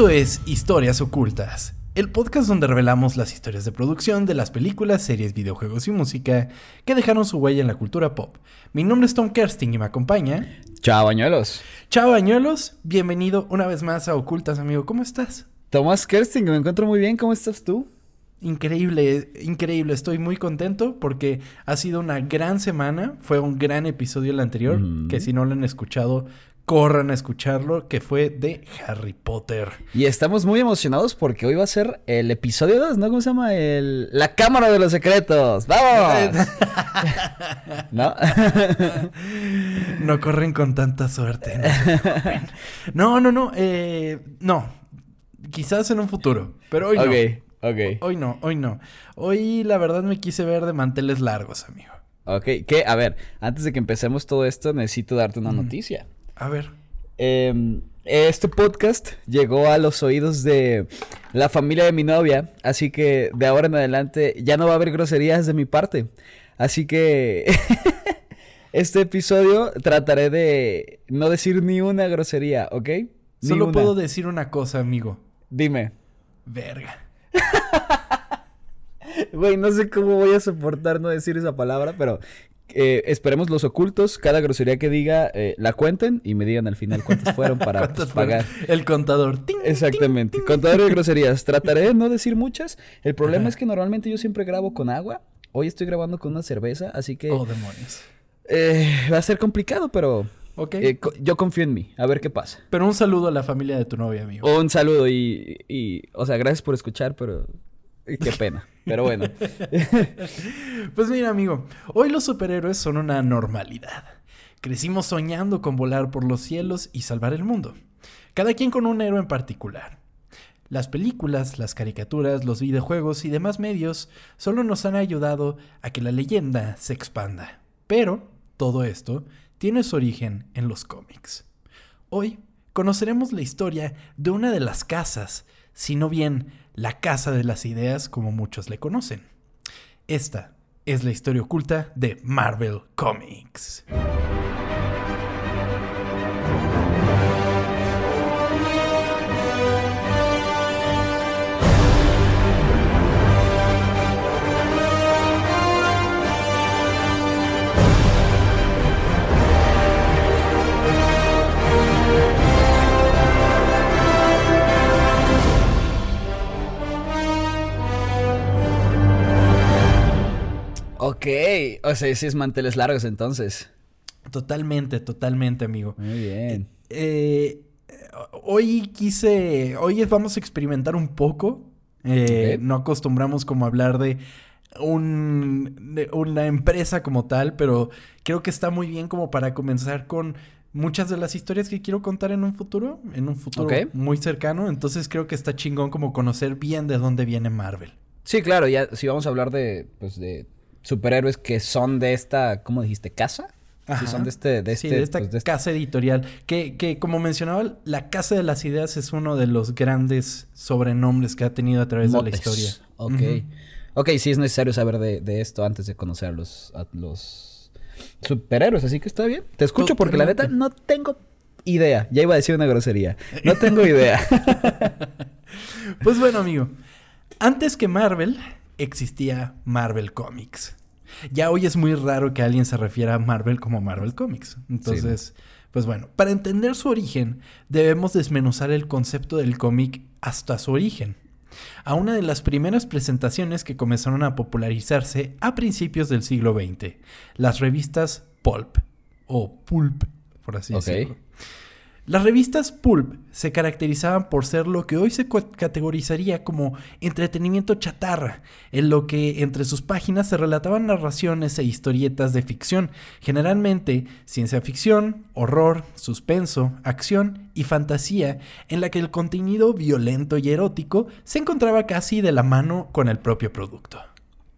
Esto es Historias Ocultas, el podcast donde revelamos las historias de producción de las películas, series, videojuegos y música que dejaron su huella en la cultura pop. Mi nombre es Tom Kersting y me acompaña. Chao, bañuelos. Chao, bañuelos. Bienvenido una vez más a Ocultas, amigo. ¿Cómo estás? Tomás Kersting, me encuentro muy bien. ¿Cómo estás tú? Increíble, increíble. Estoy muy contento porque ha sido una gran semana. Fue un gran episodio el anterior, que si no lo han escuchado, corran a escucharlo, que fue de Harry Potter. Y estamos muy emocionados porque hoy va a ser el episodio 2, ¿no? ¿Cómo se llama? El... La Cámara de los Secretos. ¡Vamos! ¿No? no corren con tanta suerte. No, no, no. Eh, no. Quizás en un futuro, pero hoy no. Ok. Hoy no, hoy no. Hoy la verdad me quise ver de manteles largos, amigo. Ok, que, a ver, antes de que empecemos todo esto, necesito darte una noticia. A ver. Em, este podcast llegó a los oídos de la familia de mi novia, así que de ahora en adelante ya no va a haber groserías de mi parte. Así que este episodio trataré de no decir ni una grosería, ¿ok? Solo puedo decir una cosa, amigo. Dime. Verga. Güey, no sé cómo voy a soportar no decir esa palabra, pero eh, esperemos los ocultos, cada grosería que diga, eh, la cuenten y me digan al final cuántas fueron para pagar. El contador. Exactamente. Contador de groserías. Trataré de no decir muchas. El problema es que normalmente yo siempre grabo con agua. Hoy estoy grabando con una cerveza, así que... Oh, demonios. Eh, va a ser complicado, pero... Okay. yo confío en mí, a ver qué pasa. Pero un saludo a la familia de tu novia, amigo. Un saludo y, y o sea, gracias por escuchar, pero qué pena. Pero bueno. pues mira, amigo, hoy los superhéroes son una normalidad. Crecimos soñando con volar por los cielos y salvar el mundo. Cada quien con un héroe en particular. Las películas, las caricaturas, los videojuegos y demás medios solo nos han ayudado a que la leyenda se expanda. Pero todo esto tiene su origen en los cómics. Hoy conoceremos la historia de una de las casas, sino bien la casa de las ideas como muchos le conocen. Esta es la historia oculta de Marvel Comics. Ok, o sea, sí es manteles largos entonces. Totalmente, totalmente, amigo. Muy bien. Eh, hoy quise, hoy vamos a experimentar un poco. Eh, no acostumbramos como a hablar de, un, de una empresa como tal, pero creo que está muy bien como para comenzar con muchas de las historias que quiero contar en un futuro, en un futuro muy cercano. Entonces creo que está chingón como conocer bien de dónde viene Marvel. Sí, claro, ya si vamos a hablar de, pues de superhéroes que son de esta, ¿cómo dijiste? ¿Casa? Sí, son de este, de este, esta pues, este casa editorial. Que, que, como mencionaba, la Casa de las Ideas es uno de los grandes sobrenombres que ha tenido a través de la historia. Ok. Ok, sí es necesario saber de, esto antes de conocer a los, a los superhéroes, así que está bien. Te escucho porque la neta no tengo idea. Ya iba a decir una grosería. No tengo idea. pues bueno, amigo. Antes que Marvel, existía Marvel Comics. Ya hoy es muy raro que alguien se refiera a Marvel como Marvel Comics. Entonces, pues bueno, para entender su origen, debemos desmenuzar el concepto del cómic hasta su origen. A una de las primeras presentaciones que comenzaron a popularizarse a principios del siglo XX, las revistas Pulp o Pulp, por así decirlo. Las revistas pulp se caracterizaban por ser lo que hoy se categorizaría como entretenimiento chatarra, en lo que entre sus páginas se relataban narraciones e historietas de ficción, generalmente ciencia ficción, horror, suspenso, acción y fantasía, en la que el contenido violento y erótico se encontraba casi de la mano con el propio producto.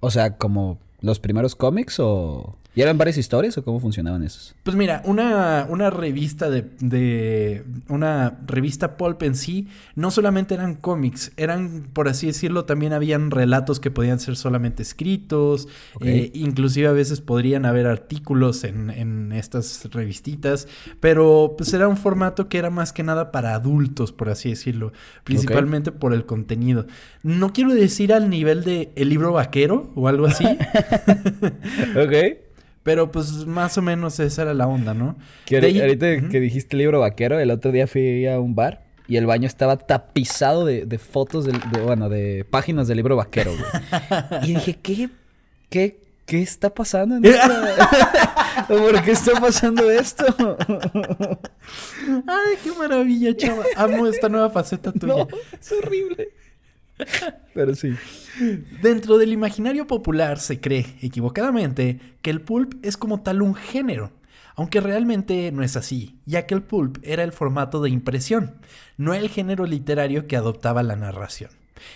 O sea, como los primeros cómics o... ¿Y eran varias historias o cómo funcionaban esos? Pues mira, una, una revista de, de, Una revista pulp en sí, no solamente eran cómics, eran, por así decirlo, también habían relatos que podían ser solamente escritos, eh, inclusive a veces podrían haber artículos en, en, estas revistitas, pero pues era un formato que era más que nada para adultos, por así decirlo, principalmente por el contenido. No quiero decir al nivel de el libro vaquero o algo así. ok. Pero pues más o menos esa era la onda, ¿no? Que ahorita que dijiste libro vaquero, el otro día fui a un bar y el baño estaba tapizado de, fotos de, bueno, de páginas del libro vaquero, güey. y dije, ¿qué, qué, qué está pasando en ¿Por qué está pasando esto? Ay, qué maravilla, chava. Amo esta nueva faceta tuya. No, es horrible. Pero sí. Dentro del imaginario popular se cree, equivocadamente, que el pulp es como tal un género. Aunque realmente no es así, ya que el pulp era el formato de impresión, no el género literario que adoptaba la narración.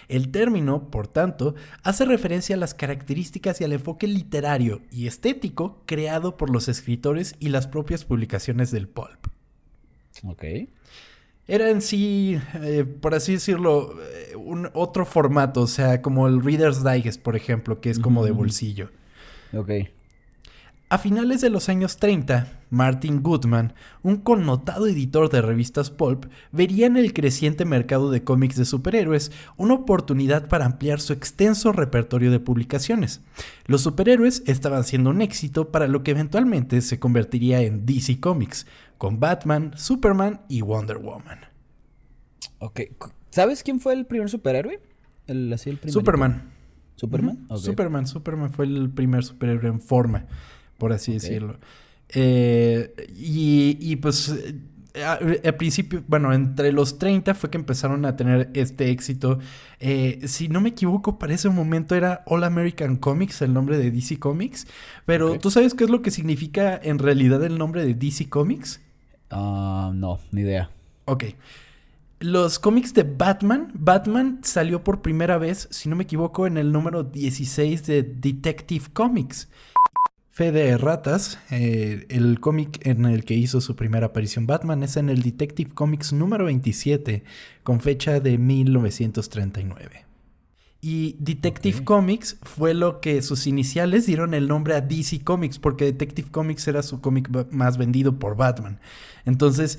El término, por tanto, hace referencia a las características y al enfoque literario y estético creado por los escritores y las propias publicaciones del pulp. Ok. Era en sí, eh, por así decirlo, eh, un otro formato, o sea, como el Reader's Digest, por ejemplo, que es como de bolsillo. Ok. A finales de los años 30, Martin Goodman, un connotado editor de revistas pulp, vería en el creciente mercado de cómics de superhéroes una oportunidad para ampliar su extenso repertorio de publicaciones. Los superhéroes estaban siendo un éxito para lo que eventualmente se convertiría en DC Comics, con Batman, Superman y Wonder Woman. Ok, ¿sabes quién fue el primer superhéroe? El, así, el Superman. ¿Superman? Superman, Superman fue el primer superhéroe en forma, por así decirlo. Eh, y, pues al principio, bueno, entre los 30 fue que empezaron a tener este éxito. Eh, si no me equivoco, para ese momento era All American Comics, el nombre de DC Comics. Pero ¿tú sabes qué es lo que significa en realidad el nombre de DC Comics? Ah, no, ni idea. Ok. Los cómics de Batman, Batman salió por primera vez, si no me equivoco, en el número 16 de Detective Comics. Fe de ratas, eh, el cómic en el que hizo su primera aparición Batman es en el Detective Comics número 27, con fecha de 1939. Y Detective Comics fue lo que sus iniciales dieron el nombre a DC Comics, porque Detective Comics era su cómic más vendido por Batman. Entonces,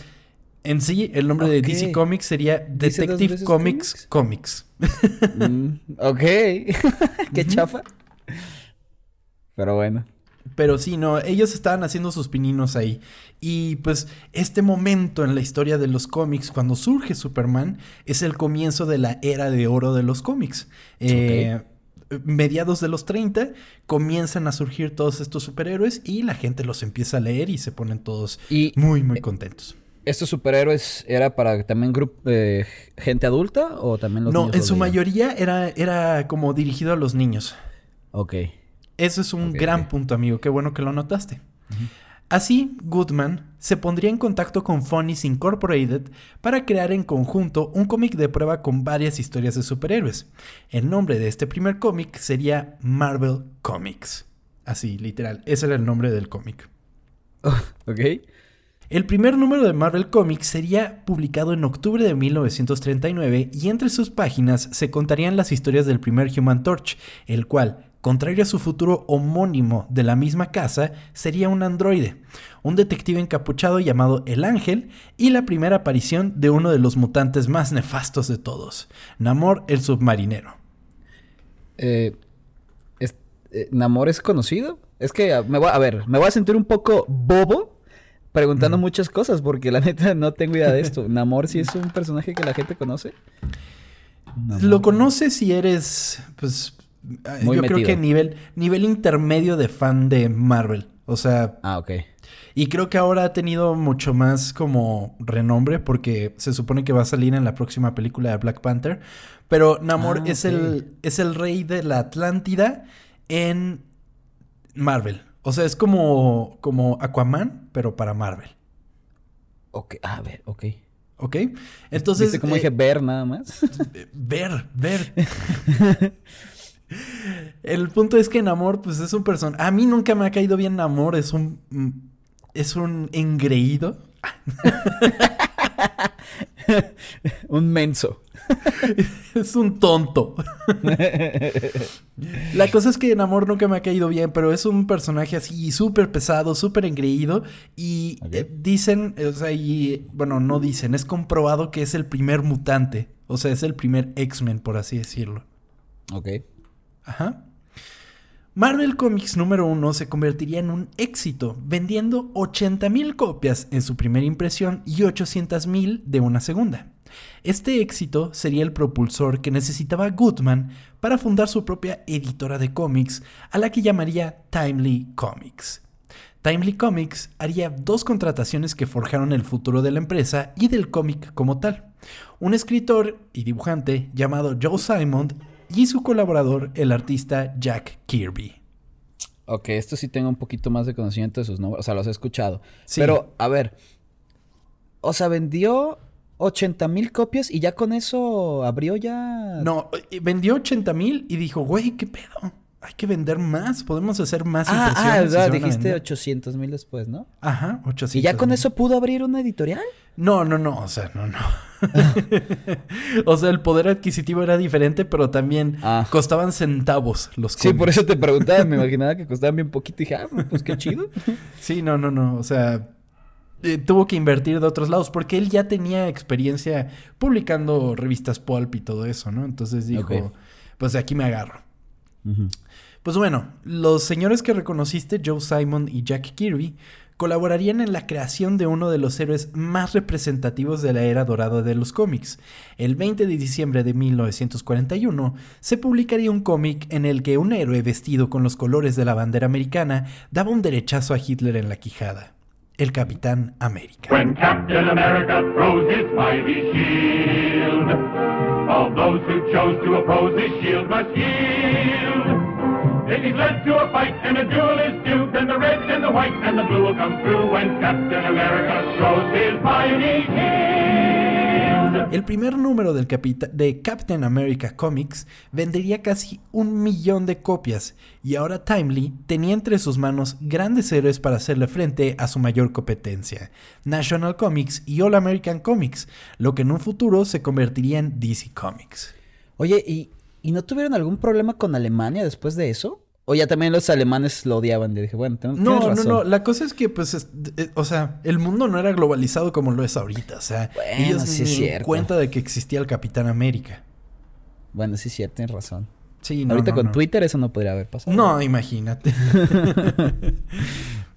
en sí, el nombre de DC Comics sería Detective Comics Comics. Mm, ok. Qué chafa. Pero bueno. Pero sí, no, ellos estaban haciendo sus pininos ahí. Y pues este momento en la historia de los cómics, cuando surge Superman, es el comienzo de la era de oro de los cómics. Eh, mediados de los 30 comienzan a surgir todos estos superhéroes y la gente los empieza a leer y se ponen todos muy, muy contentos. ¿Estos superhéroes era para también grupo eh, gente adulta o también los niños? No, en su mayoría era, era como dirigido a los niños. Ok. Eso es un gran punto, amigo. Qué bueno que lo notaste. Así, Goodman se pondría en contacto con Funnies Incorporated para crear en conjunto un cómic de prueba con varias historias de superhéroes. El nombre de este primer cómic sería Marvel Comics. Así, literal. Ese era el nombre del cómic. ok. El primer número de Marvel Comics sería publicado en octubre de 1939 y entre sus páginas se contarían las historias del primer Human Torch, el cual, contrario a su futuro homónimo de la misma casa, sería un androide, un detective encapuchado llamado El Ángel y la primera aparición de uno de los mutantes más nefastos de todos, Namor el submarinero. Eh, eh, ¿Namor es conocido? Es que ah, me voy, a ver, me voy a sentir un poco bobo preguntando muchas cosas porque la neta no tengo idea de esto. ¿Namor sí es un personaje que la gente conoce? Lo conoces si eres, pues, yo creo que nivel, nivel intermedio de fan de Marvel. O sea. Ah, ok. Y creo que ahora ha tenido mucho más como renombre porque se supone que va a salir en la próxima película de Black Panther. Pero Namor ah, es, el, es el rey de la Atlántida en Marvel. O sea, es como, como Aquaman, pero para Marvel. Ok, a ver, ok. ¿Ok? Entonces. como dije? Eh, ver nada más. Ver, ver. El punto es que Namor, pues es un personaje. A mí nunca me ha caído bien Namor, es un. Es un engreído. un menso. es un tonto. La cosa es que Namor nunca me ha caído bien, pero es un personaje así súper pesado, súper engreído. Y eh, dicen, o sea, y bueno, no dicen, es comprobado que es el primer mutante. O sea, es el primer X-Men, por así decirlo. Ok. Marvel Comics número 1 se convertiría en un éxito, vendiendo 80.000 copias en su primera impresión y 800.000 de una segunda. Este éxito sería el propulsor que necesitaba Goodman para fundar su propia editora de cómics, a la que llamaría Timely Comics. Timely Comics haría dos contrataciones que forjaron el futuro de la empresa y del cómic como tal. Un escritor y dibujante llamado Joe Simon y su colaborador, el artista Jack Kirby. Ok, esto sí tengo un poquito más de conocimiento de sus nombres, o sea, los he escuchado. Pero, a ver, o sea, vendió 80 mil copias y ya con eso abrió ya... No, eh, vendió 80 mil y dijo, güey, ¿qué pedo? Hay que vender más, podemos hacer más ah, Ah, verdad, dijiste 800 mil después, ¿no? Ajá, 800 ¿Y ya con eso pudo abrir una editorial? No, no, no, o sea, no, no. o sea, el poder adquisitivo era diferente, pero también ah. costaban centavos los cómics. Sí, por eso te preguntaba, me imaginaba que costaban bien poquito y dije, ah, pues qué chido. sí, no, no, no, o sea, eh, tuvo que invertir de otros lados porque él ya tenía experiencia publicando revistas pulp y todo eso, ¿no? Entonces dijo, pues de aquí me agarro. Pues bueno, los señores que reconociste, Joe Simon y Jack Kirby, colaborarían en la creación de uno de los héroes más representativos de la era dorada de los cómics. El 20 de diciembre de 1941 se publicaría un cómic en el que un héroe vestido con los colores de la bandera americana daba un derechazo a Hitler en la quijada. El Capitán América. If he's led to a fight and a duel is due, then the red and the white and the blue will come through when Captain America throws his mighty shield. El primer número del de Captain America Comics vendería casi un millón de copias y ahora Timely tenía entre sus manos grandes héroes para hacerle frente a su mayor competencia, National Comics y All American Comics, lo que en un futuro se convertiría en DC Comics. Oye, ¿y ¿Y no tuvieron algún problema con Alemania después de eso? O ya también los alemanes lo odiaban. Y dije, bueno, tengo No, no, no. La cosa es que, pues, eh, o sea, el mundo no era globalizado como lo es ahorita. O sea, ellos sí se cuenta de que existía el Capitán América. Bueno, sí es cierto, tienes razón. Sí, no, Ahorita con Twitter eso no podría haber pasado. No, imagínate.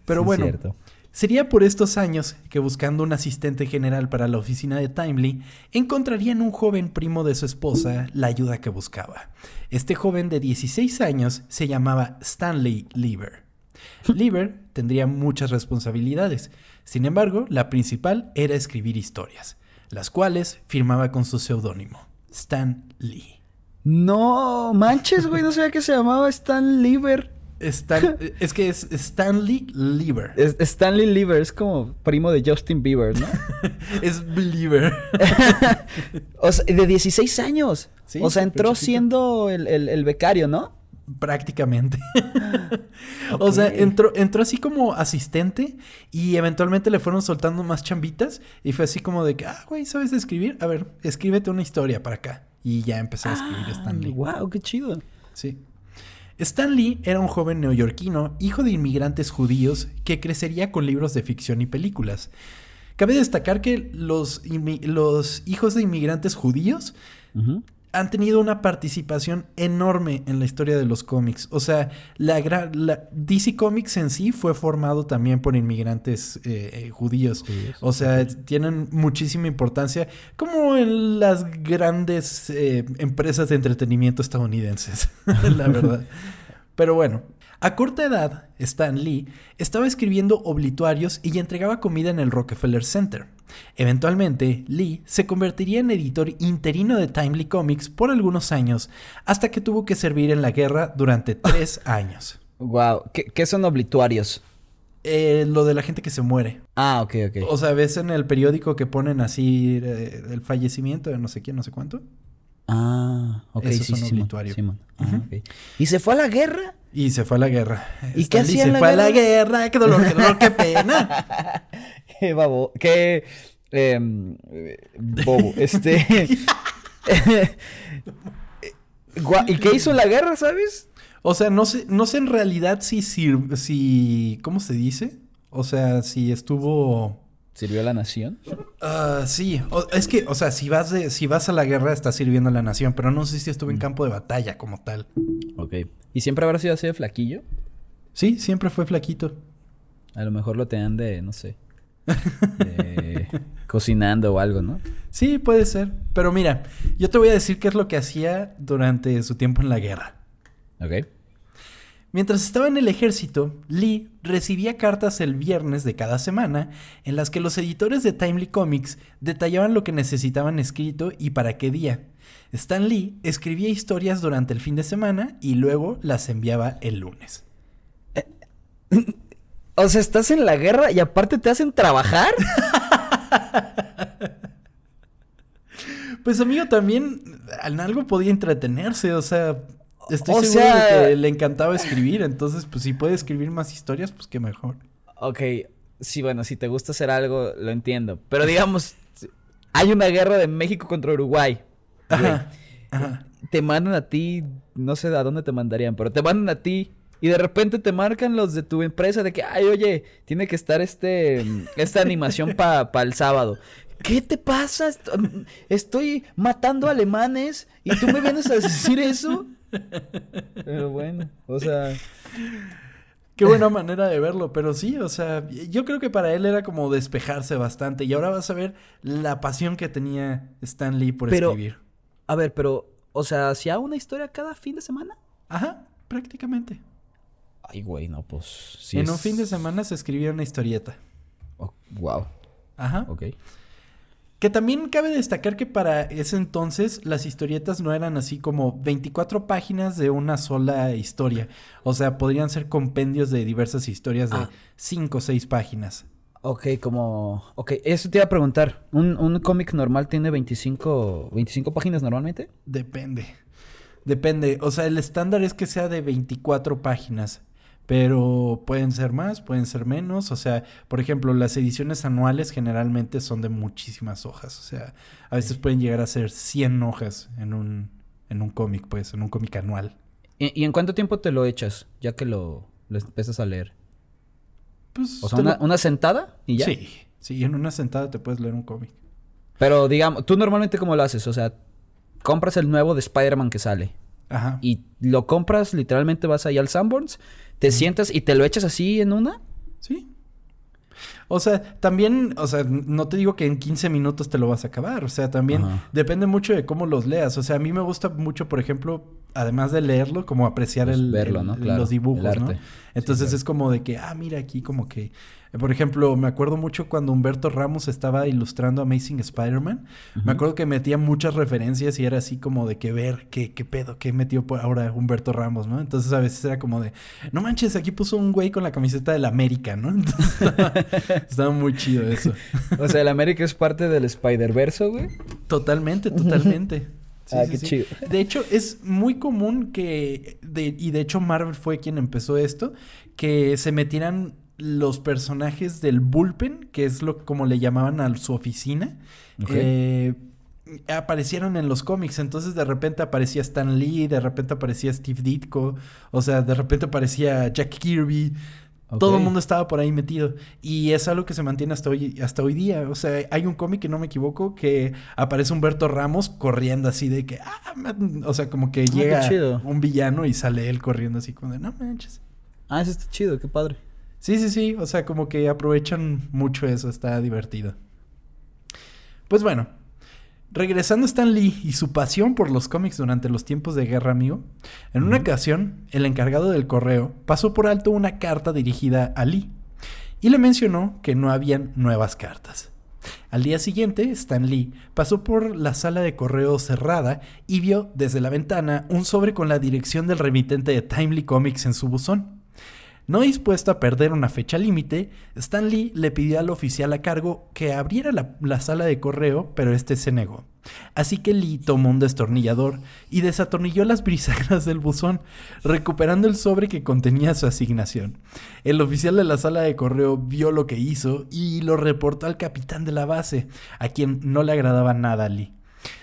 Pero bueno, cierto. Sería por estos años que buscando un asistente general para la oficina de Timely, encontrarían un joven primo de su esposa la ayuda que buscaba. Este joven de 16 años se llamaba Stanley Lieber. Lieber tendría muchas responsabilidades, sin embargo, la principal era escribir historias, las cuales firmaba con su seudónimo, Stan Lee. No manches, güey, no sabía que se llamaba Stan Lieber. Es que es Stanley Lieber. Stanley Lieber es como primo de Justin Bieber, ¿no? es Believer. o sea, de 16 años. o sea, entró siendo el, becario, ¿no? Prácticamente. O sea, entró, entró así como asistente y eventualmente le fueron soltando más chambitas y fue así como de que, ah, güey, ¿sabes escribir? A ver, escríbete una historia para acá. Y ya empezó a escribir ah, Stanley. ¡Wow! ¡Qué chido! Sí. Stan Lee era un joven neoyorquino, hijo de inmigrantes judíos, que crecería con libros de ficción y películas. Cabe destacar que los hijos de inmigrantes judíos han tenido una participación enorme en la historia de los cómics. O sea, la, DC Comics en sí fue formado también por inmigrantes eh, eh, judíos. O sea, tienen muchísima importancia, como en las grandes eh, empresas de entretenimiento estadounidenses, la verdad. Pero bueno, a corta edad, Stan Lee estaba escribiendo obituarios y entregaba comida en el Rockefeller Center. Eventualmente, Lee se convertiría en editor interino de Timely Comics por algunos años, hasta que tuvo que servir en la guerra durante tres años. Wow, ¿Qué, son obituarios? Eh, lo de la gente que se muere. Ah, ok, ok. O sea, ves en el periódico que ponen así eh, el fallecimiento de no sé quién, no sé cuánto. Ah, ok, Eso es sí, un Simón, obituario. Simón. Ah. ¿Y se fue a la guerra? Y se fue a la guerra. ¿Y qué Lee hacía se la fue a la guerra? guerra. Qué dolor, qué dolor, qué pena. Qué babo, qué em, eh, bobo, este ¿Y qué hizo la guerra, sabes? O sea, no sé, no sé en realidad si sir- si, ¿cómo se dice? O sea, si estuvo ¿Sirvió a la nación? Ah, sí, O- es que, o sea, si vas de, si vas a la guerra estás sirviendo a la nación, pero no sé si estuve en Mm. campo de batalla como tal. Ok. ¿Y siempre habrá sido así de flaquillo? Sí, siempre fue flaquito. A lo mejor lo tenían de, no sé, de cocinando o algo, ¿no? Sí, puede ser. Pero mira, yo te voy a decir qué es lo que hacía durante su tiempo en la guerra. Ok. Mientras estaba en el ejército, Lee recibía cartas el viernes de cada semana en las que los editores de Timely Comics detallaban lo que necesitaban escrito y para qué día. Stan Lee escribía historias durante el fin de semana y luego las enviaba el lunes. O sea, estás en la guerra y aparte te hacen trabajar. Pues amigo, también en algo podía entretenerse, o sea, estoy O seguro sea- de que le encantaba escribir, entonces pues si puede escribir más historias, pues qué mejor. Ok, sí, bueno, si te gusta hacer algo, lo entiendo. Pero digamos, hay una guerra de México contra Uruguay. Ajá, ajá. Te mandan a ti, no sé a dónde te mandarían, pero te mandan a ti y de repente te marcan los de tu empresa de que, ay, oye, tiene que estar este, esta animación para el sábado. ¿Qué te pasa? Est- Estoy matando alemanes y tú me vienes a decir eso. Pero bueno, o sea, Qué buena manera de verlo, pero sí, o sea, yo creo que para él era como despejarse bastante y ahora vas a ver la pasión que tenía Stan Lee por Pero- escribir. a ver, pero, o sea, ¿hacía una historia cada fin de semana? Ajá, prácticamente. Ay, güey, no, pues. sí en es- un fin de semana se escribía una historieta. Oh, wow, Ajá. ok. Que también cabe destacar que para ese entonces las historietas no eran así como 24 páginas de una sola historia. O sea, podrían ser compendios de diversas historias de Ah. 5 o 6 páginas. Ok, como. Ok, eso te iba a preguntar. ¿Un, un cómic normal tiene 25, 25 páginas normalmente? Depende. Depende. O sea, el estándar es que sea de 24 páginas. Pero pueden ser más, pueden ser menos. O sea, por ejemplo, las ediciones anuales generalmente son de muchísimas hojas. O sea, a veces pueden llegar a ser 100 hojas en un, en un cómic, pues, en un cómic anual. ¿Y, y en cuánto tiempo te lo echas? Ya que lo, lo empiezas a leer. Pues, O sea, te una, lo- una sentada y ya. Sí, sí, en una sentada te puedes leer un cómic. Pero digamos, ¿tú normalmente cómo lo haces? O sea, compras el nuevo de Spider-Man que sale. Ajá. Y lo compras, literalmente vas ahí al Sanborns, te sientas y te lo echas así en una. Sí. O sea, también, o sea, no te digo que en 15 minutos te lo vas a acabar. O sea, también Ajá. depende mucho de cómo los leas. O sea, a mí me gusta mucho, por ejemplo, además de leerlo, como apreciar Pues el, verlo, ¿no? el- Claro, los dibujos, el ¿no? Entonces claro. es como de que, ah, mira aquí como que, eh, por ejemplo, me acuerdo mucho cuando Humberto Ramos estaba ilustrando Amazing Spider-Man. Me acuerdo que metía muchas referencias y era así como de que ver qué, qué pedo, qué metió por ahora Humberto Ramos, ¿no? Entonces a veces era como de, no manches, aquí puso un güey con la camiseta del América, ¿no? Entonces estaba, estaba muy chido eso. O sea, el América es parte del Spider-Verse, güey. Totalmente, totalmente. Sí, Ah, sí, qué sí. chido. De hecho, es muy común que, de- y de hecho Marvel fue quien empezó esto, que se metieran los personajes del bullpen, que es lo como le llamaban a su oficina, eh, aparecieron en los cómics. Entonces de repente aparecía Stan Lee, de repente aparecía Steve Ditko, o sea, de repente aparecía Jack Kirby. Todo el mundo estaba por ahí metido. Y es algo que se mantiene hasta hoy, hasta hoy día. O sea, hay un cómic que no me equivoco que aparece Humberto Ramos corriendo así de que. Ah, man", o sea, como que qué llega un villano y sale él corriendo así como de no manches. Ah, eso está chido, qué padre. Sí, sí, sí. O sea, como que aprovechan mucho eso. Está divertido. Pues bueno. Regresando a Stan Lee y su pasión por los cómics durante los tiempos de guerra, amigo. En una ocasión, el encargado del correo pasó por alto una carta dirigida a Lee y le mencionó que no habían nuevas cartas. Al día siguiente, Stan Lee pasó por la sala de correo cerrada y vio desde la ventana un sobre con la dirección del remitente de Timely Comics en su buzón. No dispuesto a perder una fecha límite, Stan Lee le pidió al oficial a cargo que abriera la, la sala de correo, pero este se negó. Así que Lee tomó un destornillador y desatornilló las bisagras del buzón, recuperando el sobre que contenía su asignación. El oficial de la sala de correo vio lo que hizo y lo reportó al capitán de la base, a quien no le agradaba nada a Lee.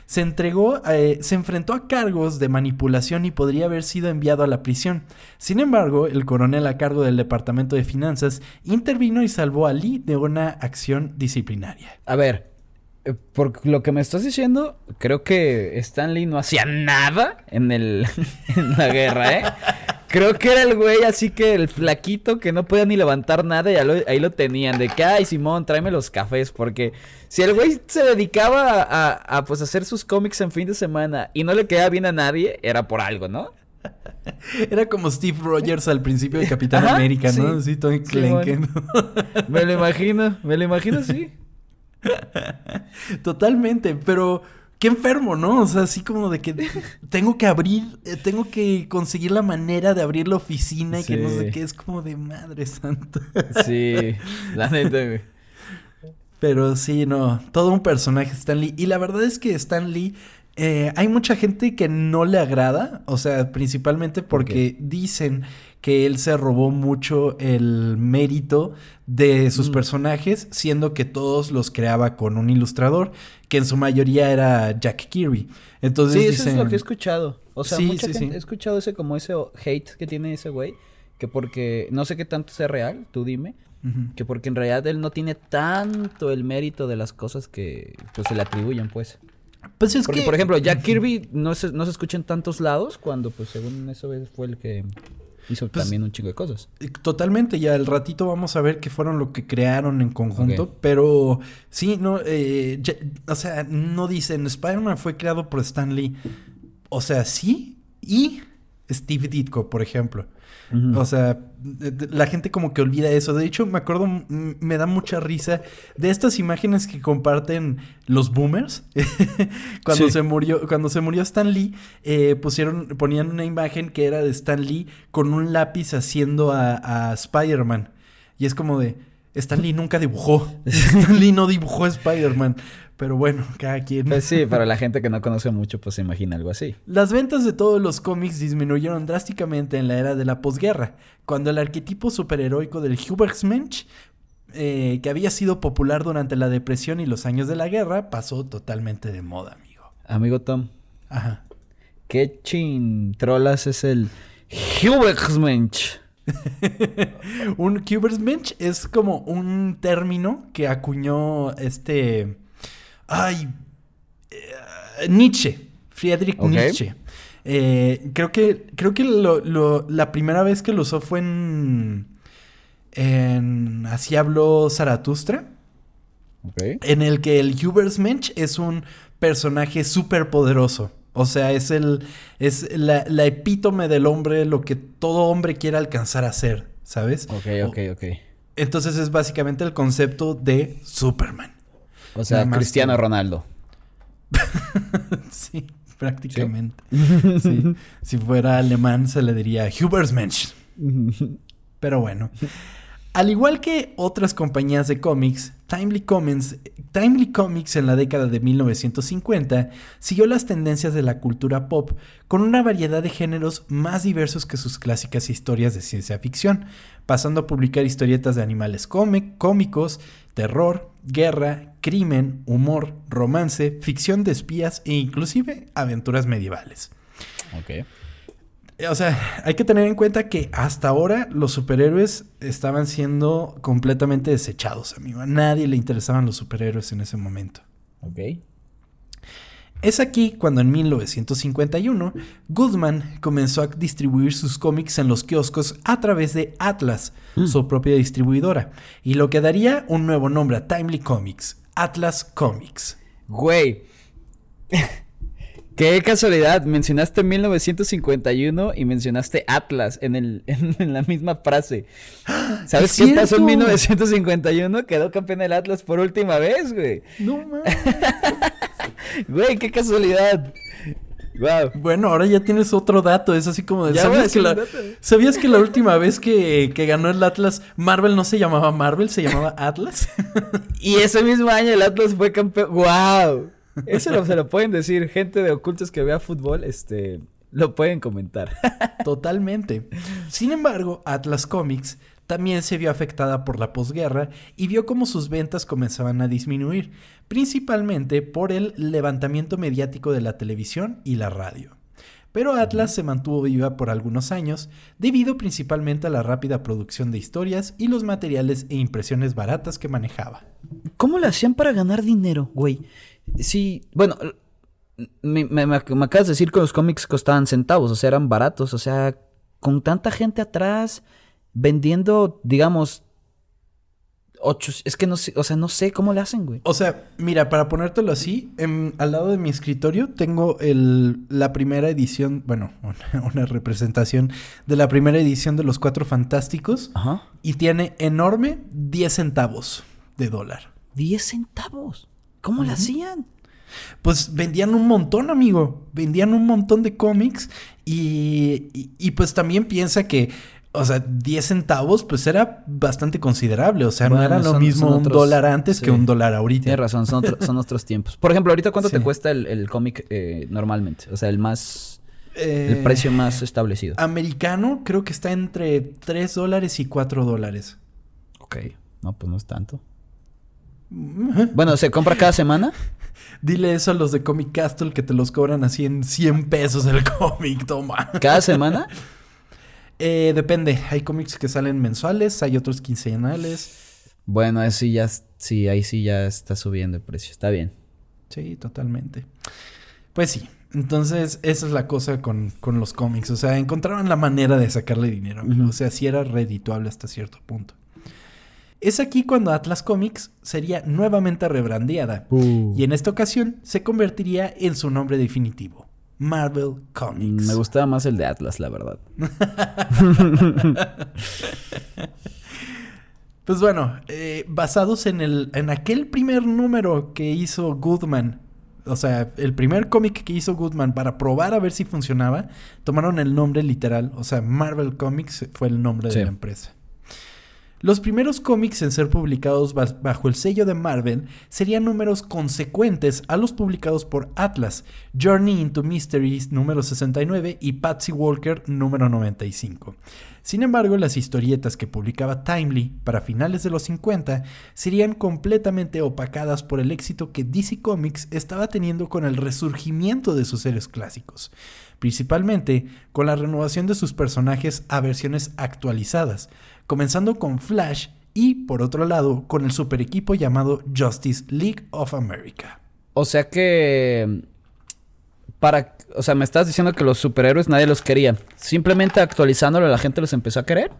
Se entregó, eh, se enfrentó a cargos de manipulación y podría haber sido enviado a la prisión. Sin embargo, el coronel a cargo del Departamento de Finanzas intervino y salvó a Lee de una acción disciplinaria. A ver, eh, por lo que me estás diciendo, creo que Stan Lee no hacía nada en, el, en la guerra, ¿eh? Creo que era el güey así que el flaquito que no podía ni levantar nada y ahí lo tenían. De que, ay, Simón, tráeme los cafés. Porque si el güey se dedicaba a, pues hacer sus cómics en fin de semana y no le quedaba bien a nadie, era por algo, ¿no? Era como Steve Rogers al principio de Capitán América, ¿no? Sí, todo Me lo imagino, me lo imagino, sí. Totalmente, pero qué enfermo, ¿no? O sea, así como de que tengo que abrir, eh, tengo que conseguir la manera de abrir la oficina y que no sé qué, es como de madre santa. Sí, la neta, güey. Pero sí, no, todo un personaje Stan Lee. Y la verdad es que Stan Lee, eh, hay mucha gente que no le agrada, o sea, principalmente porque dicen que él se robó mucho el mérito de sus mm. personajes, siendo que todos los creaba con un ilustrador, que en su mayoría era Jack Kirby. Entonces sí, eso es lo que he escuchado. O sea, mucha gente, he escuchado ese como ese hate que tiene ese güey, que porque no sé qué tanto sea real, tú dime. Que porque en realidad él no tiene tanto el mérito de las cosas que pues, se le atribuyen, pues. Pues es porque, por ejemplo, Jack Kirby no se, no se escucha en tantos lados cuando, pues, según eso fue el que hizo pues, también un chico de cosas. Totalmente, ya al ratito vamos a ver qué fueron lo que crearon en conjunto, pero sí, no, eh, o sea, no dicen, Spider-Man fue creado por Stan Lee, o sea, sí, y Steve Ditko, por ejemplo. O sea, la gente como que olvida eso. De hecho, me acuerdo, me da mucha risa de estas imágenes que comparten los boomers. cuando se murió, cuando se murió Stan Lee, eh, pusieron, ponían una imagen que era de Stan Lee con un lápiz haciendo a, a Spider-Man. Y es como de, Stan Lee nunca dibujó. Stan Lee no dibujó a Spider-Man. Pero bueno, cada quien. Pues sí, para la gente que no conoce mucho, pues se imagina algo así. Las ventas de todos los cómics disminuyeron drásticamente en la era de la posguerra, cuando el arquetipo superheroico del Hubersmensch, eh, que había sido popular durante la depresión y los años de la guerra, pasó totalmente de moda, amigo. Amigo Tom. Ajá. ¿Qué trolas es el Hubersmensch? un Hubersmensch es como un término que acuñó este Ay, eh, Nietzsche, Friedrich Nietzsche. Eh, creo que, creo que la primera vez que lo usó fue en. En Así habló Zaratustra. En el que el Hubersmensch es un personaje súper poderoso. O sea, es el. es la, epítome del hombre, lo que todo hombre quiere alcanzar a ser, ¿sabes? Ok, ok, ok. Entonces es básicamente el concepto de Superman. O sea, Cristiano Ronaldo. sí, prácticamente. Si fuera alemán se le diría Hubersmensch. Pero bueno. Al igual que otras compañías de cómics, Timely Comics, en la década de 1950 siguió las tendencias de la cultura pop con una variedad de géneros más diversos que sus clásicas historias de ciencia ficción, pasando a publicar historietas de animales cómicos, terror, guerra, crimen, humor, romance, ficción de espías e inclusive aventuras medievales. O sea, hay que tener en cuenta que hasta ahora los superhéroes estaban siendo completamente desechados, amigo. A nadie le interesaban los superhéroes en ese momento. Ok. Es aquí cuando en 1951 Goodman comenzó a distribuir sus cómics en los kioscos a través de Atlas, mm. su propia distribuidora, y lo que daría un nuevo nombre a Timely Comics, Atlas Comics. Güey. Qué casualidad, mencionaste 1951 y mencionaste Atlas en, el, en, la misma frase. ¿Sabes qué pasó en 1951? Quedó campeón el Atlas por última vez, güey. No mames. güey, qué casualidad. Bueno, ahora ya tienes otro dato. Es así como de. ¿sabías, que la, ¿Sabías que la última vez que, que, ganó el Atlas, Marvel no se llamaba Marvel, se llamaba Atlas? y ese mismo año el Atlas fue campeón. ¡Wow! Eso se lo pueden decir. Gente de ocultos que vea fútbol, este. Lo pueden comentar. Totalmente. Sin embargo, Atlas Comics también se vio afectada por la posguerra y vio cómo sus ventas comenzaban a disminuir, principalmente por el levantamiento mediático de la televisión y la radio. Pero Atlas se mantuvo viva por algunos años, debido principalmente a la rápida producción de historias y los materiales e impresiones baratas que manejaba. ¿Cómo le hacían para ganar dinero, güey? Sí, bueno, me, me, acabas de decir que los cómics costaban centavos, o sea, eran baratos, o sea, con tanta gente atrás, vendiendo, digamos, ocho, es que no sé, o sea, no sé cómo le hacen, güey. O sea, mira, para ponértelo así, al lado de mi escritorio tengo el, la primera edición, bueno, una, representación de la primera edición de Los Cuatro Fantásticos. Ajá. Y tiene enorme 10 centavos de dólar. 10 centavos. ¿Cómo le hacían? Pues vendían un montón, amigo. Vendían un montón de cómics y, y pues también piensa que o sea, 10 centavos, pues era bastante considerable. O sea, no era lo mismo un dólar antes que un dólar ahorita. Tienes razón, son, son otros tiempos. Por ejemplo, ahorita, ¿cuánto te cuesta el, cómic eh, normalmente? O sea, el más. el eh, precio más establecido. Americano, creo que está entre 3 dólares y 4 dólares. Ok. No, pues no es tanto. Bueno, ¿se compra cada semana? Dile eso a los de Comic Castle que te los cobran así en 100 pesos el cómic, toma. ¿Cada semana? Eh, depende, hay cómics que salen mensuales, hay otros quincenales. Bueno, eso ya, sí, ahí sí ya está subiendo el precio, está bien. Sí, totalmente. Pues sí, entonces esa es la cosa con, los cómics, o sea, encontraron la manera de sacarle dinero, o sea, sí era redituable hasta cierto punto. Es aquí cuando Atlas Comics sería nuevamente rebrandeada uh. y en esta ocasión se convertiría en su nombre definitivo, Marvel Comics. Me gustaba más el de Atlas, la verdad. pues bueno, eh, basados en, el, en aquel primer número que hizo Goodman, o sea, el primer cómic que hizo Goodman para probar a ver si funcionaba, tomaron el nombre literal, o sea, Marvel Comics fue el nombre de la empresa. Los primeros cómics en ser publicados bajo el sello de Marvel serían números consecuentes a los publicados por Atlas, Journey into Mysteries número 69 y Patsy Walker número 95. Sin embargo, las historietas que publicaba Timely para finales de los 50 serían completamente opacadas por el éxito que DC Comics estaba teniendo con el resurgimiento de sus seres clásicos, principalmente con la renovación de sus personajes a versiones actualizadas, comenzando con Flash y, por otro lado, con el super equipo llamado Justice League of America. O sea que... Para, o sea, me estás diciendo que los superhéroes nadie los quería. Simplemente actualizándolo la gente los empezó a querer.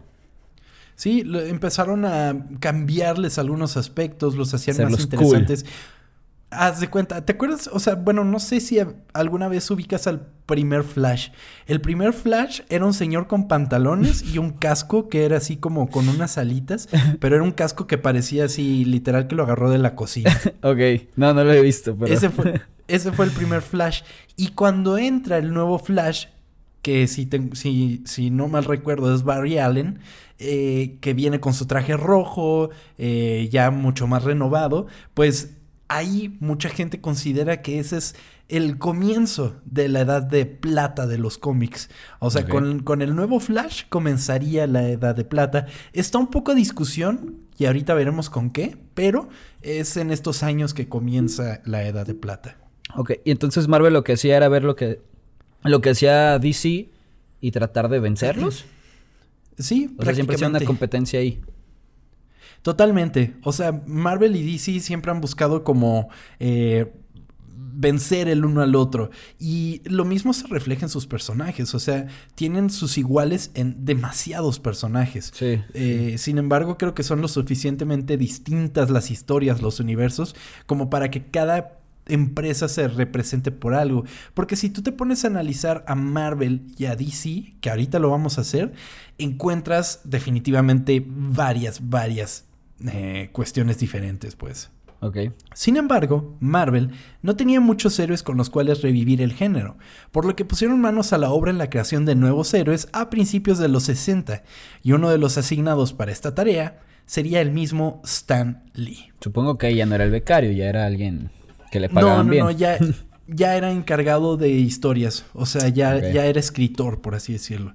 Sí, empezaron a cambiarles algunos aspectos, los hacían más interesantes. Haz de cuenta, ¿te acuerdas? O sea, bueno, no sé si alguna vez ubicas al primer Flash. El primer Flash era un señor con pantalones y un casco que era así como con unas alitas, pero era un casco que parecía así literal que lo agarró de la cocina. ok, no, no lo he visto, pero... Ese fue, ese fue el primer Flash. Y cuando entra el nuevo Flash, que si, si, si no mal recuerdo es Barry Allen, eh, que viene con su traje rojo, eh, ya mucho más renovado, pues ahí mucha gente considera que ese es el comienzo de la edad de plata de los cómics. O sea, con, el nuevo Flash comenzaría la edad de plata. Está un poco a discusión y ahorita veremos con qué, pero es en estos años que comienza la edad de plata. Ok, y entonces Marvel lo que hacía era ver lo que, lo que hacía DC y tratar de vencerlos. Sí, o sea, siempre hacía una competencia ahí. Totalmente. O sea, Marvel y DC siempre han buscado como eh, vencer el uno al otro. Y lo mismo se refleja en sus personajes. O sea, tienen sus iguales en demasiados personajes. Sí. Eh, sin embargo, creo que son lo suficientemente distintas las historias, los universos, como para que cada empresa se represente por algo. Porque si tú te pones a analizar a Marvel y a DC, que ahorita lo vamos a hacer, encuentras definitivamente varias, varias eh, cuestiones diferentes, pues. Ok. Sin embargo, Marvel no tenía muchos héroes con los cuales revivir el género, por lo que pusieron manos a la obra en la creación de nuevos héroes a principios de los 60, y uno de los asignados para esta tarea sería el mismo Stan Lee. Supongo que ya no era el becario, ya era alguien que le pagaban no, no, bien. No, ya, ya era encargado de historias, o sea, ya, ya era escritor, por así decirlo.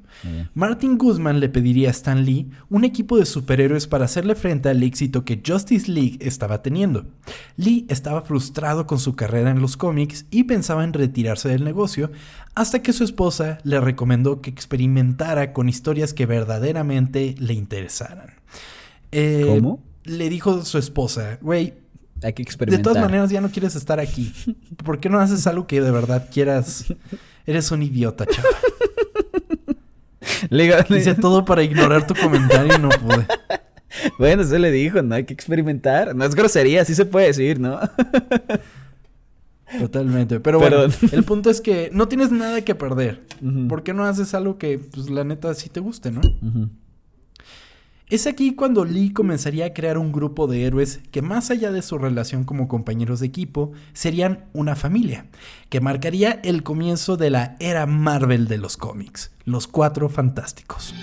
Martin Guzman le pediría a Stan Lee un equipo de superhéroes para hacerle frente al éxito que Justice League estaba teniendo. Lee estaba frustrado con su carrera en los cómics y pensaba en retirarse del negocio hasta que su esposa le recomendó que experimentara con historias que verdaderamente le interesaran. Eh, ¿Cómo? Le dijo su esposa, güey, Hay que de experimentar. todas maneras ya no quieres estar aquí. ¿Por qué no haces algo que de verdad quieras? Eres un idiota, chaval. Le Hice todo para ignorar tu comentario y no pude. Bueno, eso le dijo, no hay que experimentar. No es grosería, así se puede decir, ¿no? Totalmente. Pero bueno, el punto es que no tienes nada que perder. ¿Por qué no haces algo que, pues, la neta sí te guste, no? Ujú. Es aquí cuando Lee comenzaría a crear un grupo de héroes que más allá de su relación como compañeros de equipo, serían una familia, que marcaría el comienzo de la era Marvel de los cómics, los Cuatro Fantásticos.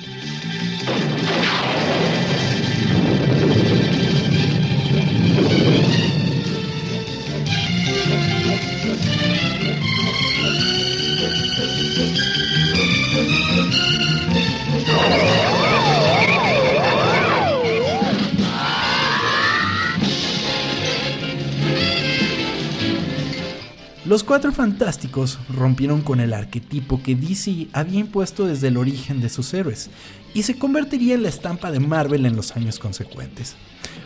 Los Cuatro Fantásticos rompieron con el arquetipo que DC había impuesto desde el origen de sus héroes y se convertiría en la estampa de Marvel en los años consecuentes.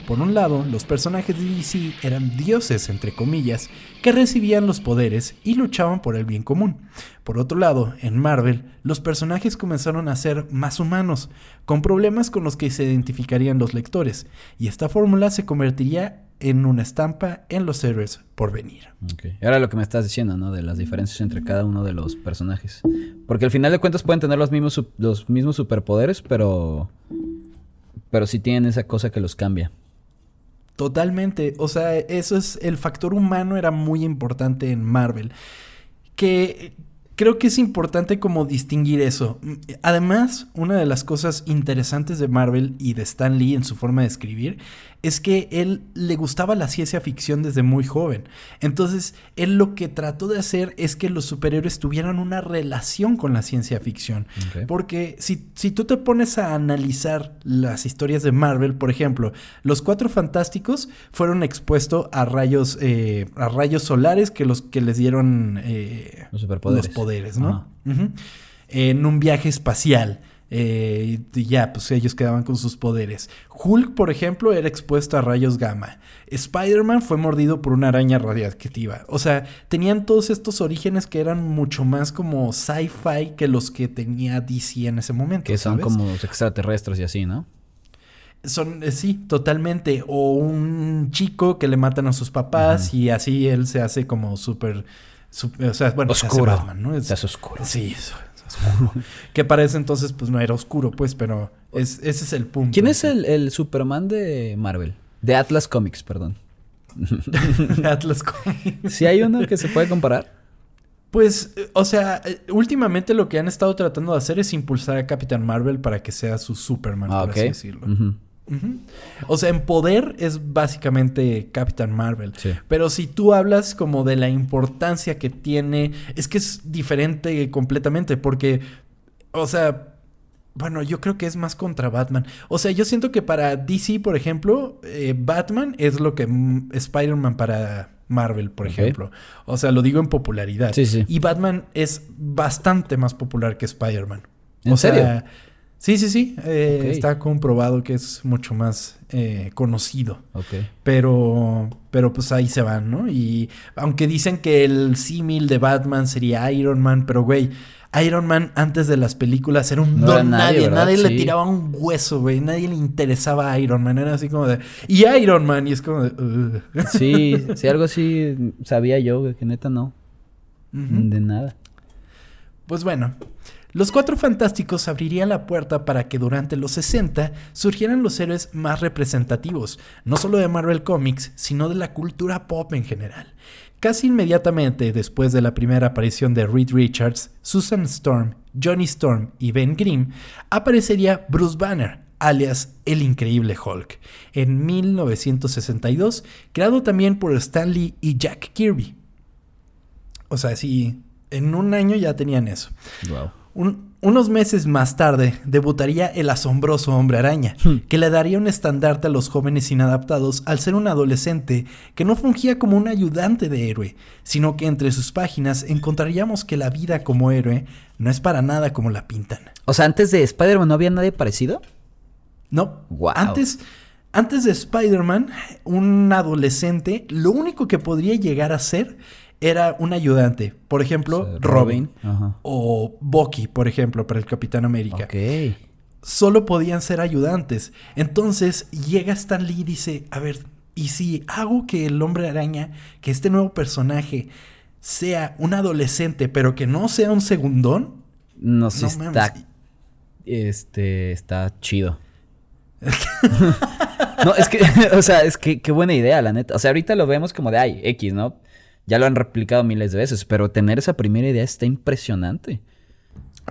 Por un lado, los personajes de DC eran dioses, entre comillas, que recibían los poderes y luchaban por el bien común. Por otro lado, en Marvel, los personajes comenzaron a ser más humanos, con problemas con los que se identificarían los lectores, y esta fórmula se convertiría en una estampa en los héroes por venir. Ok. Y Ahora lo que me estás diciendo, ¿no? De las diferencias entre cada uno de los personajes. Porque al final de cuentas pueden tener los mismos, los mismos superpoderes, pero... Pero sí tienen esa cosa que los cambia. Totalmente, o sea, eso es el factor humano era muy importante en Marvel. Que creo que es importante como distinguir eso. Además, una de las cosas interesantes de Marvel y de Stan Lee en su forma de escribir es que él le gustaba la ciencia ficción desde muy joven. Entonces, él lo que trató de hacer es que los superhéroes tuvieran una relación con la ciencia ficción. Porque si, si tú te pones a analizar las historias de Marvel, por ejemplo, los cuatro fantásticos fueron expuestos a rayos, eh, a rayos solares que los que les dieron eh, Los poderes, ¿no? En un viaje espacial. Eh, y ya, pues ellos quedaban con sus poderes. Hulk, por ejemplo, era expuesto a rayos gamma. Spider-Man fue mordido por una araña radiactiva. O sea, tenían todos estos orígenes que eran mucho más como sci-fi que los que tenía DC en ese momento. Que son ¿sabes? como los extraterrestres y así, ¿no? Son, eh, sí, totalmente. O un chico que le matan a sus papás y así él se hace como súper... súper- o sea, bueno, se hace Oscuro. Batman, ¿no? Es- Se hace oscuro. Sí, es, es oscuro. que para ese entonces pues no era oscuro, pues, pero es, ese es el punto. ¿Quién es el, el Superman de Marvel? De Atlas Comics, perdón. Atlas Comics? ¿Sí hay uno que se puede comparar? Pues, eh, o sea, eh, últimamente lo que han estado tratando de hacer es impulsar a Capitán Marvel para que sea su Superman, Ah, por así decirlo. O sea, en poder es básicamente Capitán Marvel. Sí. Pero si tú hablas como de la importancia que tiene, es que es diferente completamente porque, o sea, bueno, yo creo que es más contra Batman. O sea, yo siento que para DC, por ejemplo, eh, Batman es lo que Spider-Man para Marvel, por ejemplo. O sea, lo digo en popularidad. Sí, sí. Y Batman es bastante más popular que Spider-Man. ¿En o serio? Sea, sí, sí, sí. eh. Está comprobado que es mucho más eh, conocido. Ok. Pero, pero pues ahí se van, ¿no? Y aunque dicen que el símil de Batman sería Iron Man, pero güey, Iron Man antes de las películas era un No don era nadie, nadie, le tiraba un hueso, güey, nadie le interesaba a Iron Man, era así como de, y Iron Man, y es como de. Sí, sí, algo así sabía yo, güey, que neta no. De nada. Pues bueno, Los Cuatro Fantásticos abrirían la puerta para que durante los 60 surgieran los héroes más representativos, no solo de Marvel Comics, sino de la cultura pop en general. Casi inmediatamente después de la primera aparición de Reed Richards, Susan Storm, Johnny Storm y Ben Grimm, aparecería Bruce Banner, alias El Increíble Hulk, en 1962, creado también por Stan Lee y Jack Kirby. O sea, sí, en un año ya tenían eso. Unos meses más tarde debutaría el asombroso hombre araña, hmm. que le daría un estandarte a los jóvenes inadaptados al ser un adolescente que no fungía como un ayudante de héroe, sino que entre sus páginas encontraríamos que la vida como héroe no es para nada como la pintan. O sea, antes de Spider-Man no había nadie parecido. No. Antes, antes de Spider-Man, un adolescente, lo único que podría llegar a ser era un ayudante. Por ejemplo, Robin. O Bucky, por ejemplo, para el Capitán América. Solo podían ser ayudantes. Entonces llega Stan Lee y dice, a ver, ¿y si hago que el hombre araña, que este nuevo personaje, sea un adolescente, pero que no sea un segundón? No, sé, está... Este, está chido. no, es que, o sea, es que qué buena idea, la neta. O sea, ahorita lo vemos como de, ay, X, ¿no? Ya lo han replicado miles de veces, pero tener esa primera idea está impresionante.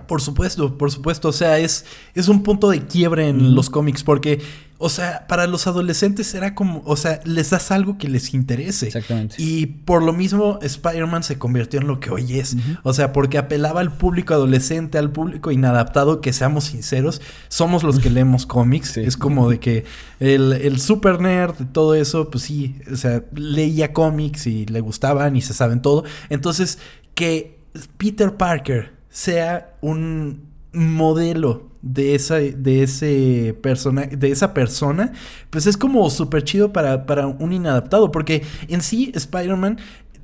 Por supuesto, por supuesto. O sea, es, es un punto de quiebre en los cómics porque, o sea, para los adolescentes era como, o sea, les das algo que les interese. Exactamente. Y por lo mismo Spider-Man se convirtió en lo que hoy es. O sea, porque apelaba al público adolescente, al público inadaptado, que seamos sinceros, somos los que leemos cómics. Es como de que el, el super nerd, todo eso, pues sí, o sea, leía cómics y le gustaban y se saben todo. Entonces, que Peter Parker sea un modelo de esa, de ese persona, de esa persona, pues es como súper chido para, para un inadaptado, porque en sí Spider-Man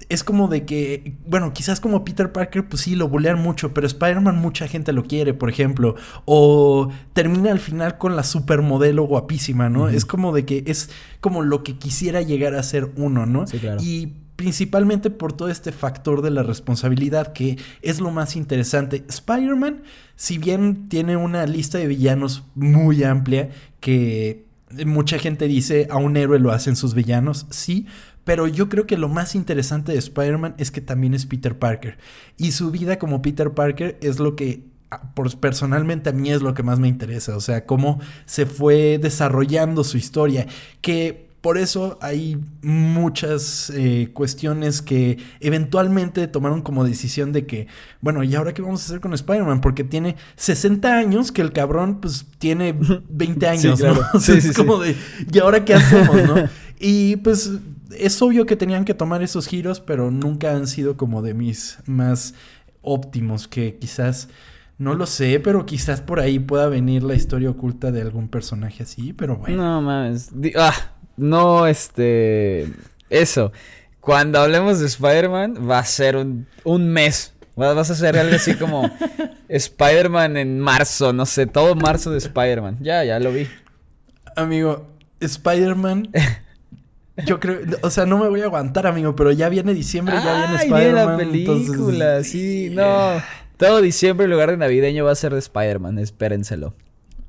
es como de que, bueno, quizás como Peter Parker, pues sí, lo bulean mucho, pero Spider-Man mucha gente lo quiere, por ejemplo. O termina al final con la supermodelo guapísima, ¿no? Es como de que es como lo que quisiera llegar a ser uno, ¿no? Sí, claro. Y principalmente por todo este factor de la responsabilidad que es lo más interesante. Spider-Man, si bien tiene una lista de villanos muy amplia que mucha gente dice a un héroe lo hacen sus villanos, sí, pero yo creo que lo más interesante de Spider-Man es que también es Peter Parker. Y su vida como Peter Parker es lo que personalmente a mí es lo que más me interesa, o sea, cómo se fue desarrollando su historia, que por eso hay muchas eh, cuestiones que eventualmente tomaron como decisión de que, bueno, ¿y ahora qué vamos a hacer con Spider-Man? Porque tiene 60 años que el cabrón pues tiene 20 años, ¿no? es como de, ¿y ahora qué hacemos, no? y pues es obvio que tenían que tomar esos giros, pero nunca han sido como de mis más óptimos, que quizás... No lo sé, pero quizás por ahí pueda venir la historia oculta de algún personaje así, pero bueno. No mames. Ah, no, este. Eso. Cuando hablemos de Spider-Man, va a ser un, un mes. Vas a hacer algo así como Spider-Man en marzo, no sé, todo marzo de Spider-Man. Ya, ya lo vi. Amigo, Spider-Man. Yo creo, o sea, no me voy a aguantar, amigo, pero ya viene diciembre, ya viene Spider-Man. la película, sí, no. Todo diciembre en lugar de navideño va a ser de Spider-Man, espérenselo.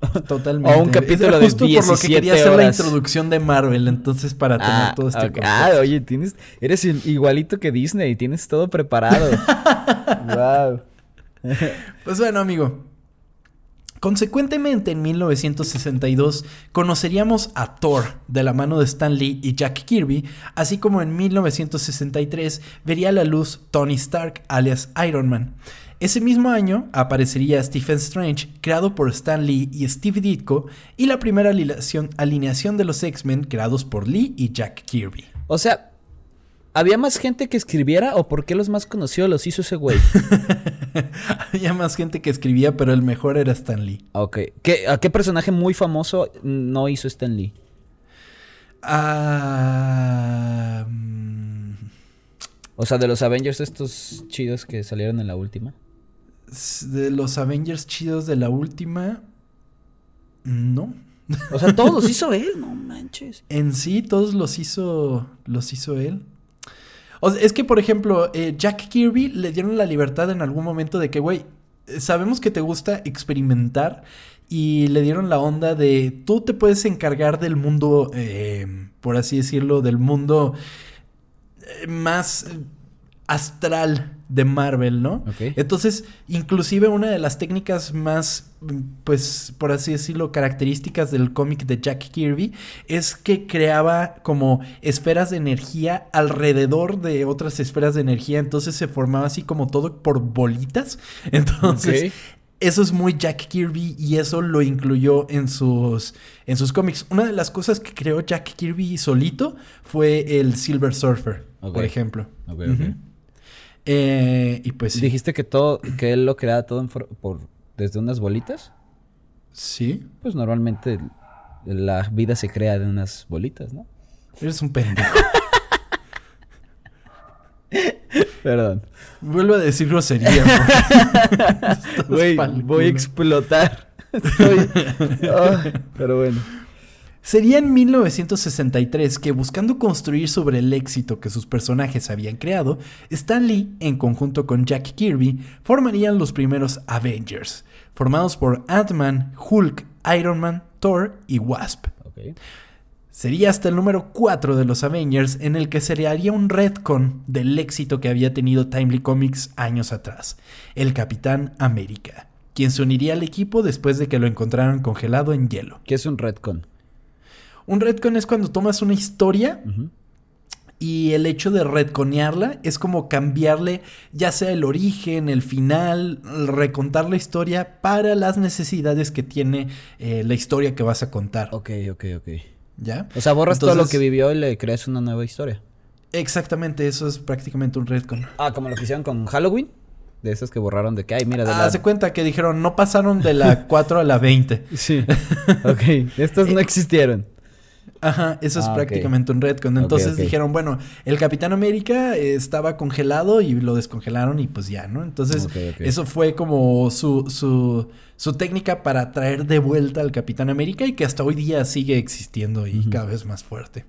Totalmente. O un capítulo de justo por lo que quería hacer la introducción de Marvel, entonces para tener ah, todo este Ah, oye, tienes eres igualito que Disney, tienes todo preparado. wow. pues bueno, amigo. Consecuentemente, en 1962 conoceríamos a Thor de la mano de Stan Lee y Jack Kirby, así como en 1963 vería la luz Tony Stark alias Iron Man. Ese mismo año aparecería Stephen Strange, creado por Stan Lee y Steve Ditko, y la primera alineación, de los X-Men creados por Lee y Jack Kirby. O sea, ¿había más gente que escribiera o por qué los más conocidos los hizo ese güey? Había más gente que escribía, pero el mejor era Stan Lee. Ok. ¿A qué personaje muy famoso no hizo Stan Lee? Ah... O sea, de los Avengers estos chidos que salieron en la última de los Avengers chidos de la última, no. O sea, todos los hizo él, no manches. En sí, todos los hizo, los hizo él. O sea, es que, por ejemplo, eh, Jack Kirby le dieron la libertad en algún momento de que, güey, sabemos que te gusta experimentar y le dieron la onda de tú te puedes encargar del mundo, eh, por así decirlo, del mundo eh, más astral de Marvel, ¿no? Entonces, inclusive una de las técnicas más, pues, por así decirlo, características del cómic de Jack Kirby es que creaba como esferas de energía alrededor de otras esferas de energía, entonces se formaba así como todo por bolitas. Entonces, eso es muy Jack Kirby y eso lo incluyó en sus, en sus cómics. Una de las cosas que creó Jack Kirby solito fue el Silver Surfer, por ejemplo. Eh, y pues Dijiste que todo, que él lo creaba todo por, desde unas bolitas. Sí. Pues normalmente la vida se crea de unas bolitas, ¿no? Eres un pendejo. Perdón. Vuelvo a decir grosería. Güey, voy a explotar. pero bueno. Sería en 1963 que buscando construir sobre el éxito que sus personajes habían creado, Stan Lee, en conjunto con Jack Kirby, formarían los primeros Avengers, formados por Ant-Man, Hulk, Iron Man, Thor y Wasp. Sería hasta el número 4 de los Avengers en el que se haría un retcon del éxito que había tenido Timely Comics años atrás, el Capitán América, quien se uniría al equipo después de que lo encontraran congelado en hielo. ¿Qué es un retcon? Un retcon es cuando tomas una historia y el hecho de retconearla es como cambiarle ya sea el origen, el final, recontar la historia para las necesidades que tiene eh, la historia que vas a contar. Ok, ok, ok. ¿Ya? O sea, borras todo lo que vivió y le creas una nueva historia. Exactamente, eso es prácticamente un retcon. Ah, como lo que hicieron con Halloween. De esas que borraron de que, ay, mira, de ah, se cuenta que dijeron, no pasaron de la 4 a la 20. Sí. ok, estas no existieron. Ajá, eso es ah, prácticamente un retcon. Entonces dijeron, bueno, el Capitán América estaba congelado y lo descongelaron y pues ya, ¿no? Entonces, eso fue como su, su, su técnica para traer de vuelta al Capitán América y que hasta hoy día sigue existiendo y cada vez más fuerte.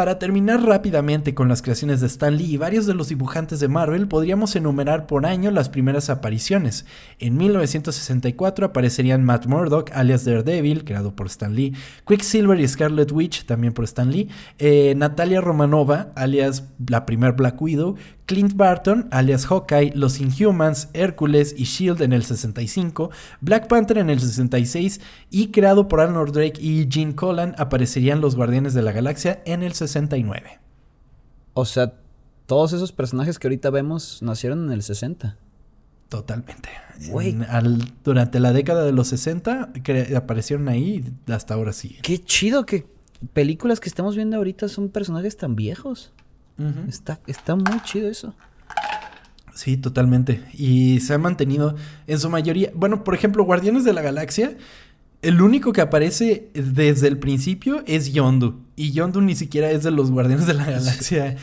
Para terminar rápidamente con las creaciones de Stan Lee y varios de los dibujantes de Marvel, podríamos enumerar por año las primeras apariciones. En 1964 aparecerían Matt Murdock, alias Daredevil, creado por Stan Lee, Quicksilver y Scarlet Witch, también por Stan Lee, eh, Natalia Romanova, alias la primer Black Widow, Clint Barton, alias Hawkeye, Los Inhumans, Hércules y Shield en el 65, Black Panther en el 66 y creado por Arnold Drake y Gene Colan aparecerían los Guardianes de la Galaxia en el 69. O sea, todos esos personajes que ahorita vemos nacieron en el 60. Totalmente. durante la década de los 60 aparecieron ahí y hasta ahora sí. Qué chido que películas que estamos viendo ahorita son personajes tan viejos está, está muy chido eso. Sí, totalmente. Y se ha mantenido en su mayoría. Bueno, por ejemplo, Guardianes de la Galaxia. El único que aparece desde el principio es Yondu. Y Yondu ni siquiera es de los Guardianes de la Galaxia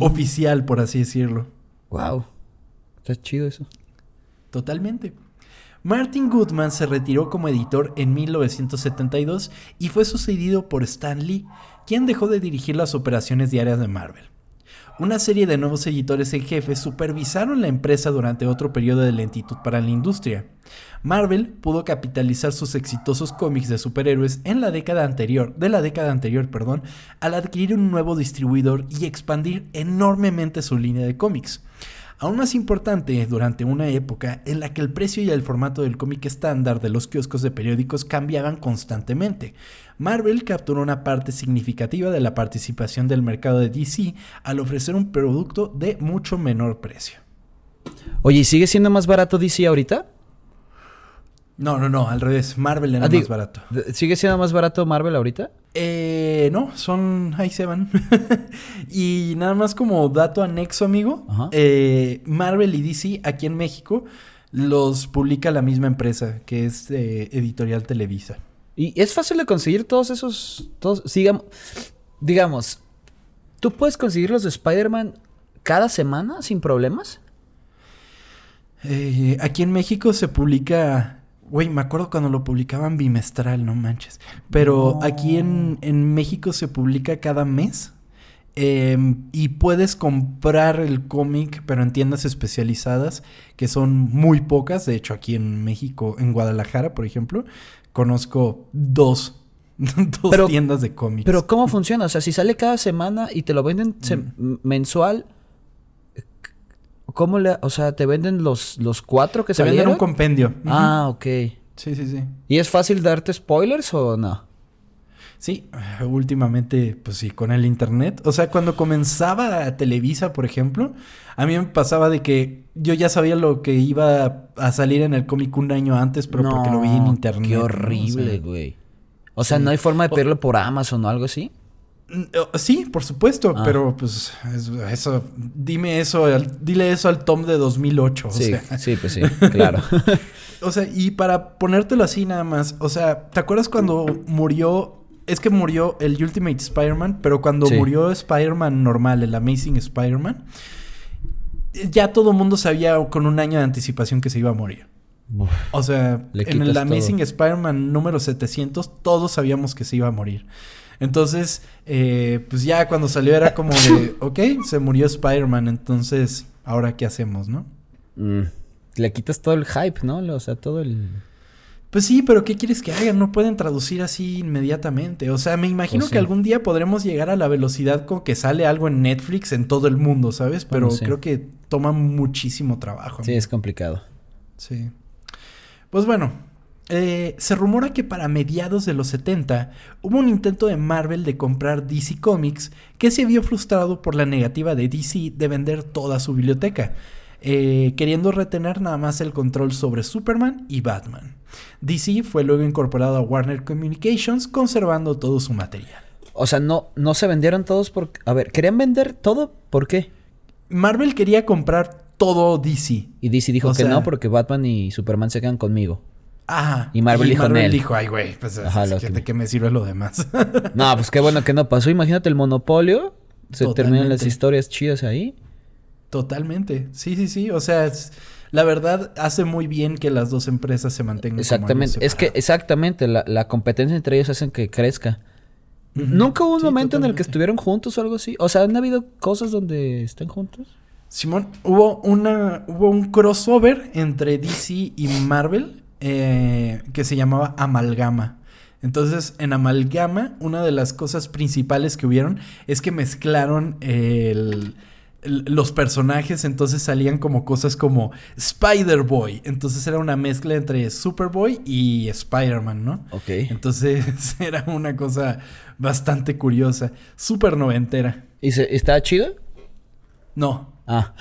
oficial, por así decirlo. Wow. Está chido eso. Totalmente. Martin Goodman se retiró como editor en 1972 y fue sucedido por Stan Lee, quien dejó de dirigir las operaciones diarias de Marvel. Una serie de nuevos editores en jefe supervisaron la empresa durante otro periodo de lentitud para la industria. Marvel pudo capitalizar sus exitosos cómics de superhéroes en la década anterior, de la década anterior, perdón, al adquirir un nuevo distribuidor y expandir enormemente su línea de cómics. Aún más importante, durante una época en la que el precio y el formato del cómic estándar de los kioscos de periódicos cambiaban constantemente, Marvel capturó una parte significativa de la participación del mercado de DC al ofrecer un producto de mucho menor precio. Oye, ¿y sigue siendo más barato DC ahorita? No, no, no, al revés. Marvel era ah, más barato. ¿Sigue siendo más barato Marvel ahorita? Eh, no, son. Ahí se van. y nada más como dato anexo, amigo. Eh, Marvel y DC aquí en México los publica la misma empresa, que es eh, Editorial Televisa. Y es fácil de conseguir todos esos. Todos, sigamos, digamos, ¿tú puedes conseguir los de Spider-Man cada semana sin problemas? Eh, aquí en México se publica Güey, me acuerdo cuando lo publicaban bimestral, no manches. Pero aquí en, México se publica cada mes. Em, y puedes comprar el cómic, pero en tiendas especializadas, que son muy pocas. De hecho, aquí en México, en Guadalajara, por ejemplo, conozco dos, dos tiendas de cómics. Pero ¿cómo funciona? O sea, si sale cada semana y te lo venden mm. mensual, ¿cómo le...? O sea, ¿te venden los, los cuatro que se venden un compendio. Ah, ok. Sí, sí, sí. ¿Y es fácil darte spoilers o no? Sí, últimamente, pues sí, con el internet. O sea, cuando comenzaba Televisa, por ejemplo, a mí me pasaba de que yo ya sabía lo que iba a salir en el cómic un año antes, pero porque lo vi en internet. Qué horrible, güey. O sea, ¿no hay forma de pedirlo por Amazon o algo así? Mm, sí, por supuesto, ah. pero pues eso, dime eso, dile eso al Tom de 2008. Sí, sí, pues sí, claro. o sea, y para ponértelo así nada más, o sea, ¿te acuerdas cuando murió es que murió el Ultimate Spider-Man, pero cuando murió Spider-Man normal, el Amazing Spider-Man, ya todo el mundo sabía con un año de anticipación que se iba a morir. o sea, en el Amazing Spider-Man número 700, todos sabíamos que se iba a morir. Entonces, eh, pues ya cuando salió era como de, ok, se murió Spider-Man, entonces, ¿ahora qué hacemos, no? Mm. Le quitas todo el hype, ¿no? O sea, todo el... Pues sí, pero ¿qué quieres que hagan? No pueden traducir así inmediatamente. O sea, me imagino pues que algún día podremos llegar a la velocidad con que sale algo en Netflix en todo el mundo, ¿sabes? Pero creo que toma muchísimo trabajo. Sí, es complicado. Sí. Pues bueno, eh, se rumora que para mediados de los 70 hubo un intento de Marvel de comprar DC Comics que se vio frustrado por la negativa de DC de vender toda su biblioteca, eh, queriendo retener nada más el control sobre Superman y Batman. DC fue luego incorporado a Warner Communications, conservando todo su material. O sea, no, no se vendieron todos por... A ver, ¿querían vender todo? ¿Por qué? Marvel quería comprar todo DC. Y DC dijo que no porque Batman y Superman se quedan conmigo. Ajá. Y Marvel dijo Marvel dijo, ay, güey, pues ¿de qué me sirve lo demás? no, pues qué bueno que no pasó. Imagínate el monopolio. Se terminan las historias chidas ahí. Totalmente. Sí, sí, sí. O sea, la verdad hace muy bien que las dos empresas se mantengan. Exactamente, es que exactamente, la, competencia entre ellos hacen que crezca. ¿Nunca hubo un momento en el que estuvieron juntos o algo así? O sea, ¿han habido cosas donde estén juntos? Simón, hubo una hubo un crossover entre DC y Marvel eh, que se llamaba Amalgama. Entonces, en Amalgama, una de las cosas principales que hubieron es que mezclaron el los personajes entonces salían como cosas como Spider-Boy. Entonces era una mezcla entre Superboy y Spider-Man, ¿no? Ok. Entonces era una cosa bastante curiosa. Súper noventera. ¿Y se, está chido? No. Ah.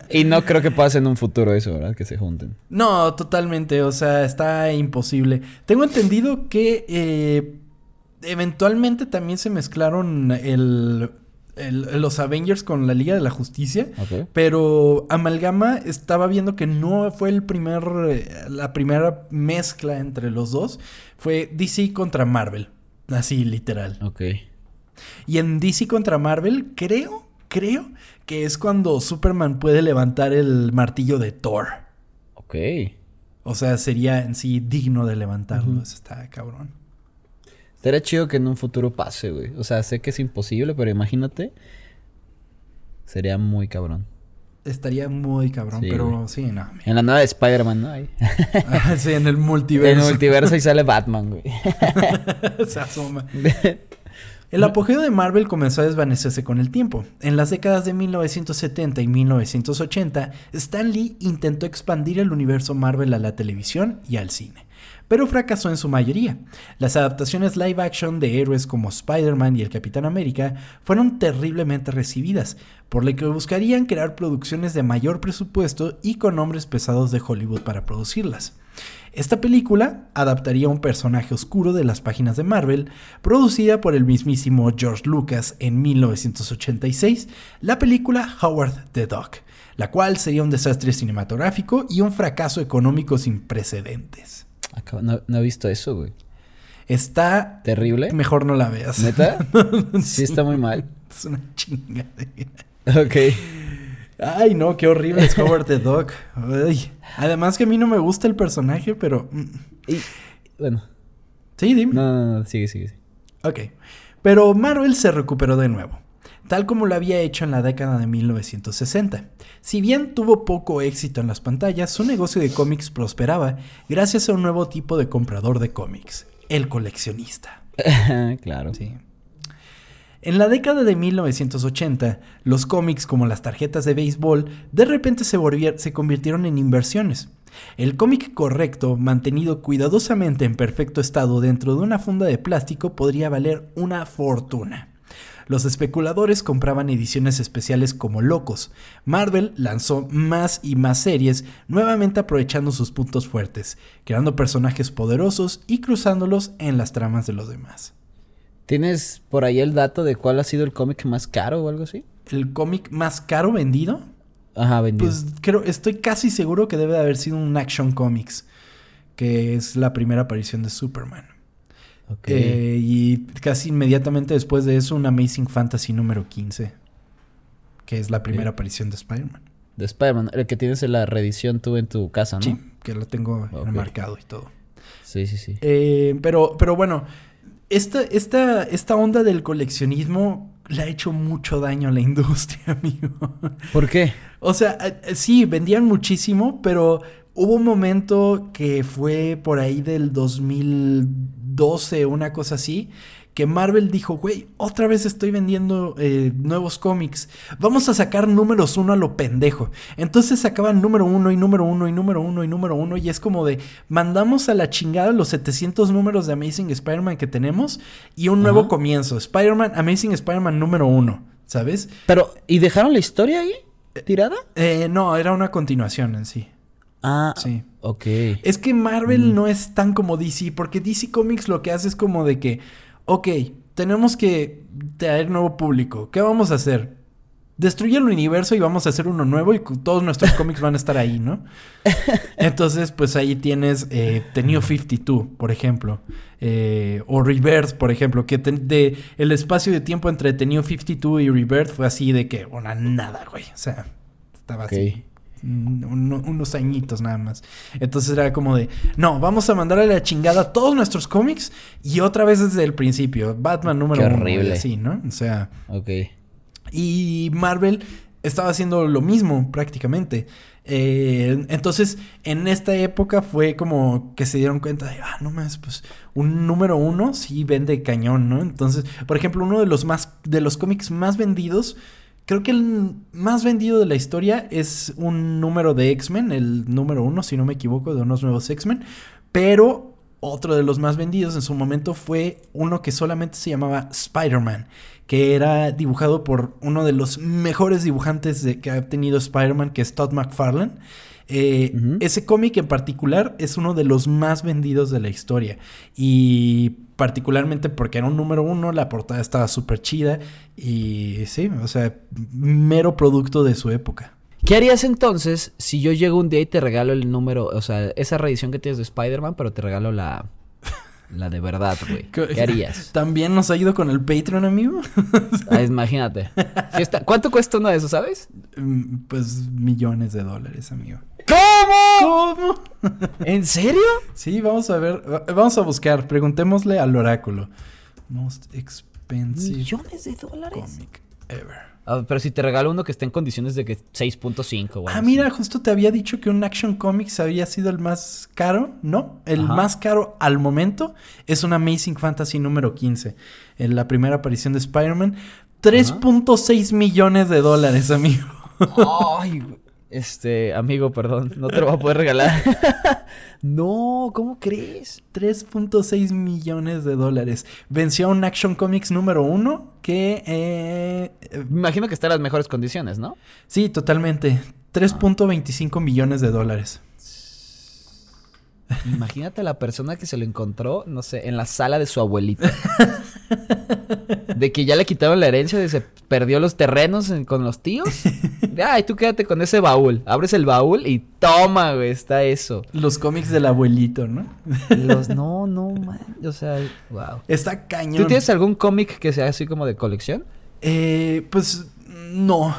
y no creo que pase en un futuro eso, ¿verdad? Que se junten. No, totalmente. O sea, está imposible. Tengo entendido que eh, eventualmente también se mezclaron el los Avengers con la Liga de la Justicia. Pero Amalgama estaba viendo que no fue el primer, eh, la primera mezcla entre los dos. Fue DC contra Marvel. Así, literal. Ok. Y en DC contra Marvel, creo, creo que es cuando Superman puede levantar el martillo de Thor. Ok. O sea, sería en sí digno de levantarlo. Eso está cabrón. Estaría chido que en un futuro pase, güey. O sea, sé que es imposible, pero imagínate. Sería muy cabrón. Estaría muy cabrón, pero sí, no. En la nueva de Spider-Man, ¿no? sí, en el multiverso. En el multiverso y sale Batman, güey. Se asoma. El apogeo de Marvel comenzó a desvanecerse con el tiempo. En las décadas de 1970 y 1980, Stan Lee intentó expandir el universo Marvel a la televisión y al cine pero fracasó en su mayoría. Las adaptaciones live action de héroes como Spider-Man y el Capitán América fueron terriblemente recibidas, por lo que buscarían crear producciones de mayor presupuesto y con nombres pesados de Hollywood para producirlas. Esta película adaptaría un personaje oscuro de las páginas de Marvel, producida por el mismísimo George Lucas en 1986, la película Howard the Duck, la cual sería un desastre cinematográfico y un fracaso económico sin precedentes. No, he visto eso, güey. Está... ¿Terrible? Mejor no la veas. ¿Neta? sí, está muy mal. Es una chingadera. Ok. Ay, no, qué horrible es Howard the Dog. Además que a mí no me gusta el personaje, pero... Y, bueno. Sí, dime. No, no, no, sigue, sigue. Ok. Pero Marvel se recuperó de nuevo, tal como lo había hecho en la década de 1960. Si bien tuvo poco éxito en las pantallas, su negocio de cómics prosperaba gracias a un nuevo tipo de comprador de cómics, el coleccionista. claro. Sí. En la década de 1980, los cómics como las tarjetas de béisbol de repente se, se convirtieron en inversiones. El cómic correcto, mantenido cuidadosamente en perfecto estado dentro de una funda de plástico, podría valer una fortuna. Los especuladores compraban ediciones especiales como locos. Marvel lanzó más y más series, nuevamente aprovechando sus puntos fuertes, creando personajes poderosos y cruzándolos en las tramas de los demás. ¿Tienes por ahí el dato de cuál ha sido el cómic más caro o algo así? ¿El cómic más caro vendido? Ajá, vendido. Pues creo, estoy casi seguro que debe de haber sido un Action Comics, que es la primera aparición de Superman. Ok. Eh, y casi inmediatamente después de eso, un Amazing Fantasy número 15, que es la primera aparición de Spider-Man. De Spider-Man, el que tienes en la reedición tú en tu casa, ¿no? Sí, que lo tengo enmarcado y todo. Sí, sí, sí. Eh, pero, pero bueno, esta, esta, esta onda del coleccionismo le ha hecho mucho daño a la industria, amigo. ¿Por qué? O sea, eh, sí, vendían muchísimo, pero hubo un momento que fue por ahí del 2012, una cosa así, que Marvel dijo, güey, otra vez estoy vendiendo eh, nuevos cómics. Vamos a sacar números uno a lo pendejo. Entonces sacaban número uno y número uno y número uno y número uno. Y es como de, mandamos a la chingada los 700 números de Amazing Spider-Man que tenemos y un nuevo comienzo. Spider-Man, Amazing Spider-Man número uno, ¿sabes? Pero, ¿y dejaron la historia ahí? ¿Tirada? Eh, no, era una continuación en sí. Ah, sí. Ok. Es que Marvel mm. no es tan como DC, porque DC Comics lo que hace es como de que ok, tenemos que traer nuevo público. ¿Qué vamos a hacer? Destruye el universo y vamos a hacer uno nuevo y todos nuestros cómics van a estar ahí, ¿no? Entonces, pues ahí tienes eh, The New 52, por ejemplo. Eh, o Rebirth, por ejemplo. Que de, el espacio de tiempo entre The New 52 y Rebirth fue así de que, una nada, güey. O sea, estaba así unos añitos nada más. Entonces era como de, no, vamos a mandar a la chingada todos nuestros cómics y otra vez desde el principio. Batman número Qué horrible. uno. Así, ¿no? O sea. Ok. Y Marvel estaba haciendo lo mismo prácticamente. Eh, entonces, en esta época fue como que se dieron cuenta de, ah, no más, pues un número uno sí vende cañón, ¿no? Entonces, por ejemplo, uno de los más, de los cómics más vendidos Creo que el más vendido de la historia es un número de X-Men, el número uno, si no me equivoco, de unos nuevos X-Men. Pero otro de los más vendidos en su momento fue uno que solamente se llamaba Spider-Man, que era dibujado por uno de los mejores dibujantes de, que ha tenido Spider-Man, que es Todd McFarlane. Eh, ese cómic en particular es uno de los más vendidos de la historia. Y particularmente porque era un número uno, la portada estaba súper chida y sí, o sea, mero producto de su época. ¿Qué harías entonces si yo llego un día y te regalo el número, o sea, esa reedición que tienes de Spider-Man, pero te regalo la, la de verdad, güey? ¿Qué harías? ¿También nos ha ido con el Patreon, amigo? ah, imagínate. ¿Cuánto cuesta uno de esos, sabes? Mm, pues millones de dólares, amigo. ¿Cómo? ¿Cómo? ¿En serio? Sí, vamos a ver. Vamos a buscar. Preguntémosle al oráculo. Most expensive. ¿Millones de dólares? Comic ever. pero si te regalo uno que esté en condiciones de que 6.5 Ah, mira, justo te había dicho que un Action Comics había sido el más caro. No, el más caro al momento es un Amazing Fantasy número 15. En la primera aparición de Spider-Man. 3.6 millones de dólares, amigo. Ay, este, amigo, perdón, no te lo voy a poder regalar. no, ¿cómo crees? 3.6 millones de dólares. Venció a un Action Comics número uno que... Eh, Me imagino que está en las mejores condiciones, ¿no? Sí, totalmente. 3.25 millones de dólares. Imagínate la persona que se lo encontró, no sé, en la sala de su abuelita. de que ya le quitaron la herencia, de se perdió los terrenos con los tíos. Ay, tú quédate con ese baúl. Abres el baúl y toma, güey, está eso. Los cómics del abuelito, ¿no? los, no, no, man. O sea, wow. Está cañón. ¿Tú tienes algún cómic que sea así como de colección? Eh, pues no.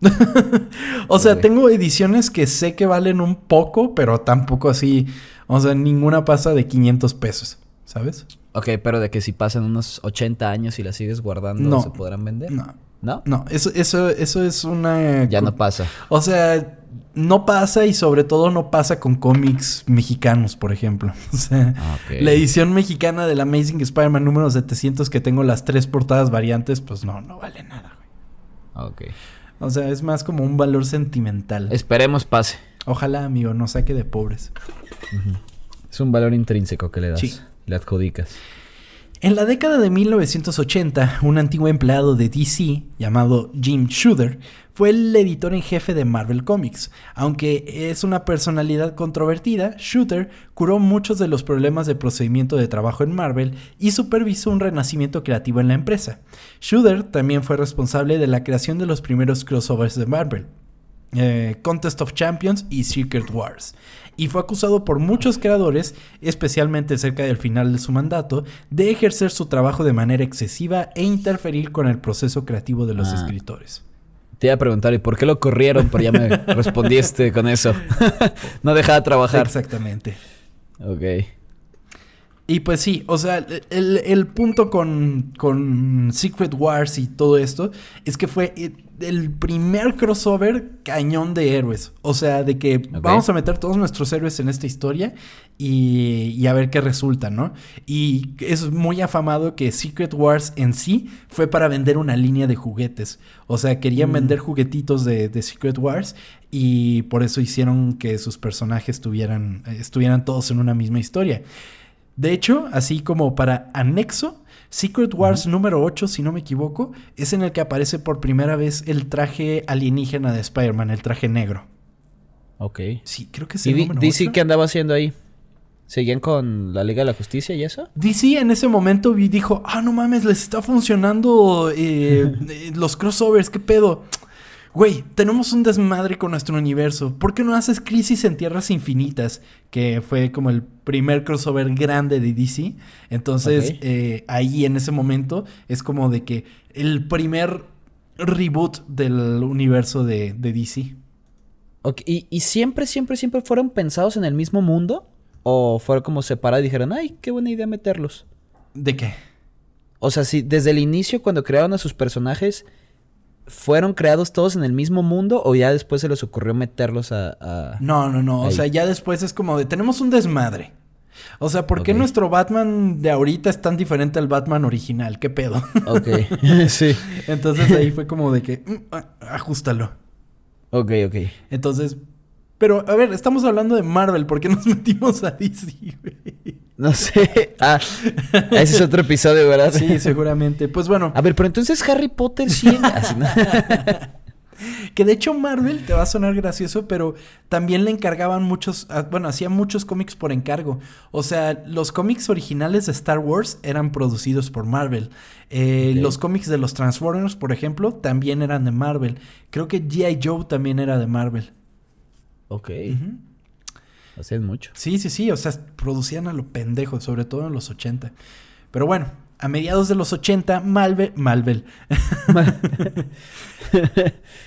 o sea, tengo ediciones que sé que valen un poco, pero tampoco así. O sea, ninguna pasa de 500 pesos, ¿sabes? Ok, pero de que si pasan unos 80 años y las sigues guardando, No. ¿se podrán vender? No. ¿No? No, eso, eso, eso es una... Ya no pasa. O sea, no pasa y sobre todo no pasa con cómics mexicanos, por ejemplo. O sea, Ah, la edición mexicana del Amazing Spider-Man número 700 que tengo las tres portadas variantes, pues no, no vale nada, güey. Ah, Ok. O sea, es más como un valor sentimental. Esperemos pase. Ojalá, amigo, no saque de pobres. Es un valor intrínseco que le das. Sí. Le adjudicas. En la década de 1980, un antiguo empleado de DC llamado Jim Shooter fue el editor en jefe de Marvel Comics. Aunque es una personalidad controvertida, Shooter curó muchos de los problemas de procedimiento de trabajo en Marvel y supervisó un renacimiento creativo en la empresa. Shooter también fue responsable de la creación de los primeros crossovers de Marvel. eh, Contest of Champions y Secret Wars. Y fue acusado por muchos creadores, especialmente cerca del final de su mandato, de ejercer su trabajo de manera excesiva e interferir con el proceso creativo de los Ah. escritores. Te iba a preguntar, ¿y por qué lo corrieron? Pero ya me respondiste con eso. no dejaba trabajar. Exactamente. Ok. Y pues sí, o sea, el, el punto con, con Secret Wars y todo esto es que fue eh, el primer crossover cañón de héroes. O sea, de que vamos a meter todos nuestros héroes en esta historia y, y a ver qué resulta, ¿no? Y es muy afamado que Secret Wars en sí fue para vender una línea de juguetes. O sea, querían Mm. vender juguetitos de, de Secret Wars y por eso hicieron que sus personajes tuvieran, eh, estuvieran todos en una misma historia. De hecho, así como para anexo, Secret Wars número 8, si no me equivoco, es en el que aparece por primera vez el traje alienígena de Spider-Man, el traje negro. Ok. Sí, creo que es ¿Y el D- número DC 8. qué andaba haciendo ahí? ¿Seguían con la Liga de la Justicia y eso? DC en ese momento dijo, ah, no mames, les está funcionando eh, eh, los crossovers, ¿qué pedo? Güey, tenemos un desmadre con nuestro universo. ¿Por qué no haces Crisis en Tierras Infinitas? Que fue como el primer crossover grande de DC. Entonces, eh, ahí en ese momento es como de que el primer reboot del universo de, de DC. Ok, ¿Y, y siempre, siempre, siempre fueron pensados en el mismo mundo? ¿O fueron como separados y dijeron, ay, qué buena idea meterlos? ¿De qué? O sea, si desde el inicio, cuando crearon a sus personajes, ¿fueron creados todos en el mismo mundo? ¿O ya después se les ocurrió meterlos a...? a- No, no, no. O sea, ya después es como de tenemos un desmadre. O sea, ¿por qué nuestro Batman de ahorita es tan diferente al Batman original? ¿Qué pedo? Ok, sí. Entonces ahí fue como de que mm, ah, ajustalo. Ok, ok. Entonces, pero a ver, estamos hablando de Marvel, ¿por qué nos metimos a DC? güey? No sé. Ah, ese es otro episodio, ¿verdad? Sí, seguramente. Pues bueno, A ver, pero entonces Harry Potter sí... que de hecho Marvel te va a sonar gracioso, pero también le encargaban muchos, ah, bueno, hacía muchos cómics por encargo. O sea, los cómics originales de Star Wars eran producidos por Marvel. Eh. Los cómics de los Transformers, por ejemplo, también eran de Marvel. Creo que G.I. Joe también era de Marvel. Ok. Es mucho. Sí, sí, sí, o sea, producían a lo pendejo, sobre todo en los 80. Pero bueno, a mediados de los 80, Marvel... Marvel.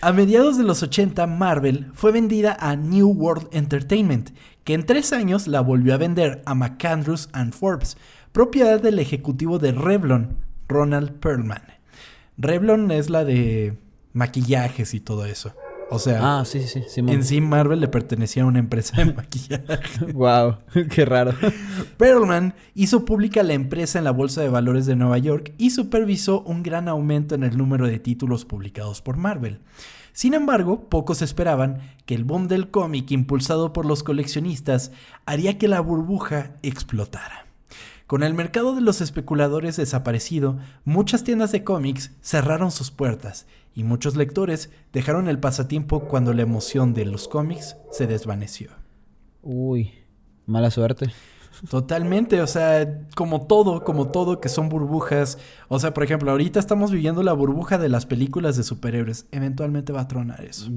a mediados de los 80, Marvel fue vendida a New World Entertainment, que en tres años la volvió a vender a McAndrews and Forbes, propiedad del ejecutivo de Revlon, Ronald Perlman. Revlon es la de maquillajes y todo eso. O sea, Ah, sí, sí, sí. en sí Marvel le pertenecía a una empresa de maquillaje. Wow, qué raro. Perlman hizo pública la empresa en la Bolsa de Valores de Nueva York y supervisó un gran aumento en el número de títulos publicados por Marvel. Sin embargo, pocos esperaban que el boom del cómic impulsado por los coleccionistas haría que la burbuja explotara. Con el mercado de los especuladores desaparecido, muchas tiendas de cómics cerraron sus puertas y muchos lectores dejaron el pasatiempo cuando la emoción de los cómics se desvaneció. Uy, mala suerte. Totalmente, o sea, como todo, como todo que son burbujas. O sea, por ejemplo, ahorita estamos viviendo la burbuja de las películas de superhéroes. Eventualmente va a tronar eso.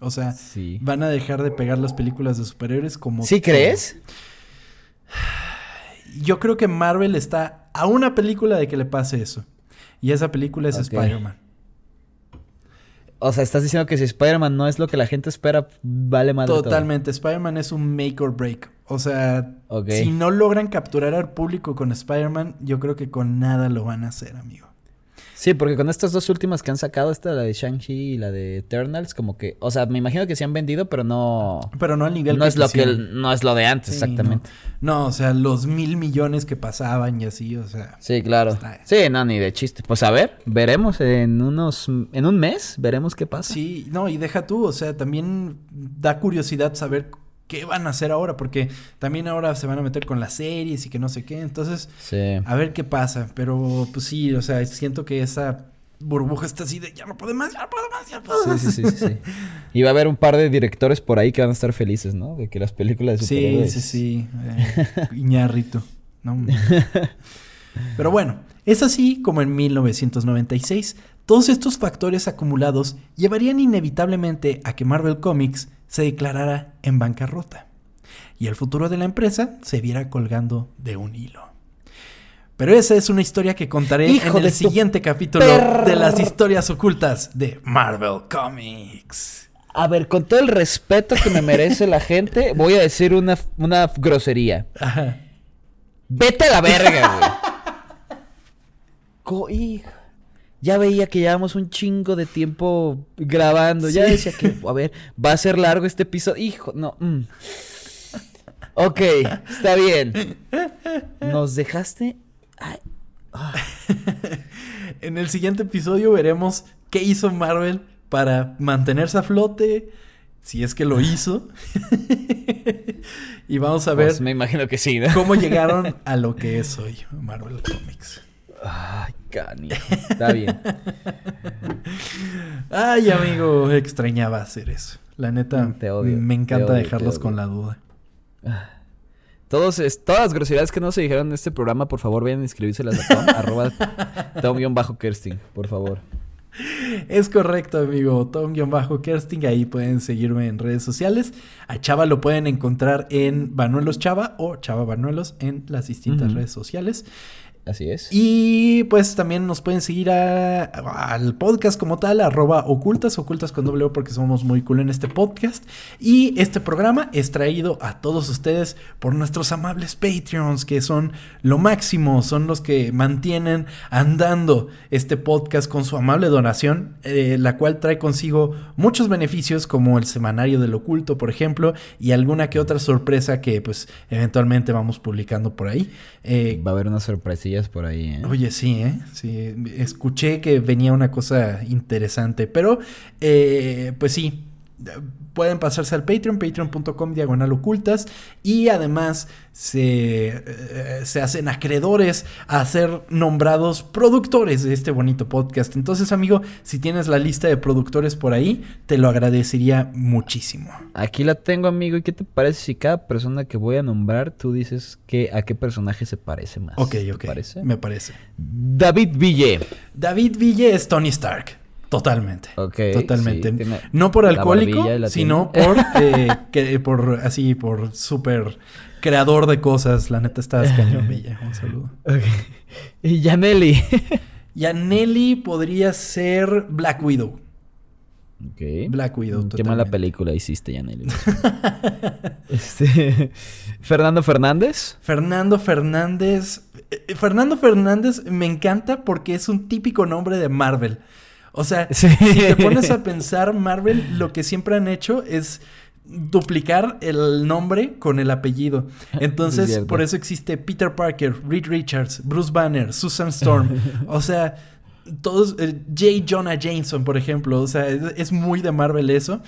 O sea, Sí. van a dejar de pegar las películas de superhéroes como... ¿Sí todo. crees? Yo creo que Marvel está a una película de que le pase eso. Y esa película es Ok. Spider-Man. O sea, estás diciendo que si Spider-Man no es lo que la gente espera, vale más Totalmente. Spider-Man es un make or break. O sea, si no logran capturar al público con Spider-Man, yo creo que con nada lo van a hacer, amigo. Sí, porque con estas dos últimas que han sacado, esta la de Shang-Chi y la de Eternals, como que, o sea, me imagino que se han vendido, pero no. Pero no al nivel no es lo que no es lo de antes, exactamente. No. o sea, los mil millones que pasaban y así, o sea. Sí, claro. Sí, no, ni de chiste. Pues a ver, veremos en unos, en un mes, veremos qué pasa. Sí, no, y deja tú, o sea, también da curiosidad saber qué van a hacer ahora, porque también ahora se van a meter con las series y que no sé qué, entonces, a ver qué pasa, pero pues sí, o sea, siento que esa burbuja está así de ya no puede más, ya no puedo más, ya no puedo más. Sí, sí, sí, sí. Y va a haber un par de directores por ahí que van a estar felices, ¿no? De que las películas de superhéroes... Sí, sí, sí. Eh, Iñarrito. No. Pero bueno, es así como en 1996, todos estos factores acumulados llevarían inevitablemente a que Marvel Comics se declarara en bancarrota y el futuro de la empresa se viera colgando de un hilo. Pero esa es una historia que contaré en el siguiente capítulo de las historias ocultas de Marvel Comics. A ver, con todo el respeto que me merece la gente, voy a decir una, una grosería. Vete a la verga, güey. Ya veía que llevamos un chingo de tiempo grabando. Ya decía que, a ver, va a ser largo este episodio. Hijo, no. Mm. Ok, está bien. Nos dejaste. Ah. en el siguiente episodio veremos qué hizo Marvel para mantenerse a flote. Si es que lo hizo. y vamos a ver. Pues me imagino que sí, Cómo llegaron a lo que es hoy Marvel Comics. Ay, cani. Está bien. Ay, amigo, extrañaba hacer eso. La neta, te odio, me encanta dejarlos con la duda. Todos, todas las groserías que no se dijeron en este programa, por favor, vayan a inscribírselas a Tom, arroba Tom-Kersting, por favor. Es correcto, amigo. Tom-Kersting. Ahí pueden seguirme en redes sociales. A Chava lo pueden encontrar en Banuelos Chava o Chava Banuelos en las distintas redes sociales. Así es. Y pues también nos pueden seguir al podcast como tal, arroba ocultas, ocultas con doble O porque somos muy cool en este podcast. Y este programa es traído a todos ustedes por nuestros amables Patreons, que son lo máximo, son los que mantienen andando este podcast con su amable donación, eh, la cual trae consigo muchos beneficios como el semanario del oculto, por ejemplo, y alguna que otra sorpresa que pues eventualmente vamos publicando por ahí. Eh, Va a haber una sorpresa por ahí, ¿eh? Oye, sí, ¿eh? Sí, escuché que venía una cosa interesante, pero eh, pues sí, pueden pasarse al Patreon, patreon.com diagonal ocultas y además se, eh, se, hacen acreedores a ser nombrados productores de este bonito podcast. Entonces, amigo, si tienes la lista de productores por ahí, te lo agradecería muchísimo. Aquí la tengo, amigo. ¿Y qué te parece si cada persona que voy a nombrar, tú dices que a qué personaje se parece más? Ok, ok. parece? Me parece. David Ville. David Ville es Tony Stark. Totalmente. Totalmente. no por alcohólico, sino por, eh, que, por así, por súper creador de cosas. La neta está cañón, Villa. Un saludo. Y Yaneli. Yaneli podría ser Black Widow. Ok. Black Widow. Qué mala película hiciste, Yaneli. este, Fernando Fernández. Fernando Fernández. Eh, Fernando Fernández me encanta porque es un típico nombre de Marvel. O sea, si te pones a pensar, Marvel lo que siempre han hecho es duplicar el nombre con el apellido. Entonces, por eso existe Peter Parker, Reed Richards, Bruce Banner, Susan Storm. o sea, todos, eh, J. Jonah Jameson, por ejemplo. O sea, es, muy de Marvel eso.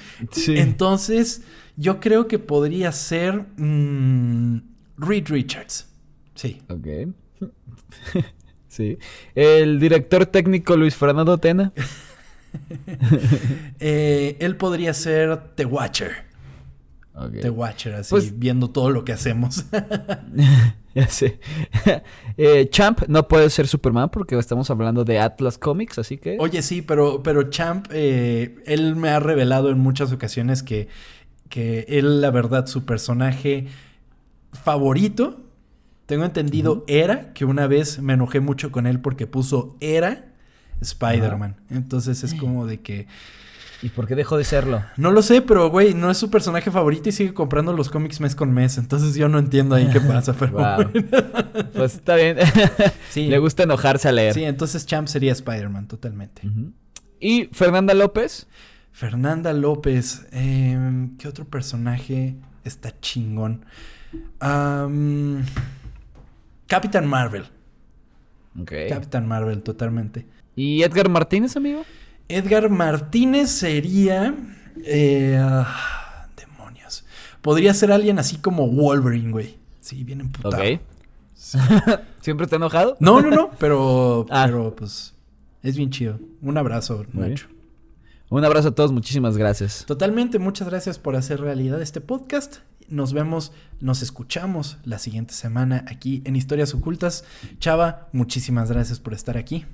Entonces, yo creo que podría ser mm, Reed Richards. Sí. Ok. Sí. El director técnico Luis Fernando Tena. Eh, él podría ser The Watcher. The Watcher, así, pues viendo todo lo que hacemos. ya sé. Eh, Champ no puede ser Superman porque estamos hablando de Atlas Comics, así que. Oye, sí, pero, pero Champ, eh, él me ha revelado en muchas ocasiones que, que él, la verdad, su personaje favorito tengo entendido era que una vez me enojé mucho con él porque puso era Spider-Man. Entonces es como de que ¿Y por qué dejó de serlo? No lo sé, pero güey, no es su personaje favorito y sigue comprando los cómics mes con mes. Entonces yo no entiendo ahí qué pasa, pero Wow. Pues está bien. Sí. Le gusta enojarse a leer. Sí, entonces Champ sería Spider-Man totalmente. ¿Y Fernanda López? Fernanda López, em, ¿qué otro personaje está chingón? Am, Capitán Marvel. Ok. Capitán Marvel, totalmente. ¿Y Edgar Martínez, amigo? Edgar Martínez sería. eh, ah, demonios. Podría ser alguien así como Wolverine, güey. Sí, bien emputado. Ok. ¿Siempre está enojado? No, no, no, pero, Ah. pero pues es bien chido. Un abrazo, Nacho. Un abrazo a todos, muchísimas gracias. Totalmente, muchas gracias por hacer realidad este podcast. Nos vemos, nos escuchamos la siguiente semana aquí en Historias Ocultas. Chava, muchísimas gracias por estar aquí.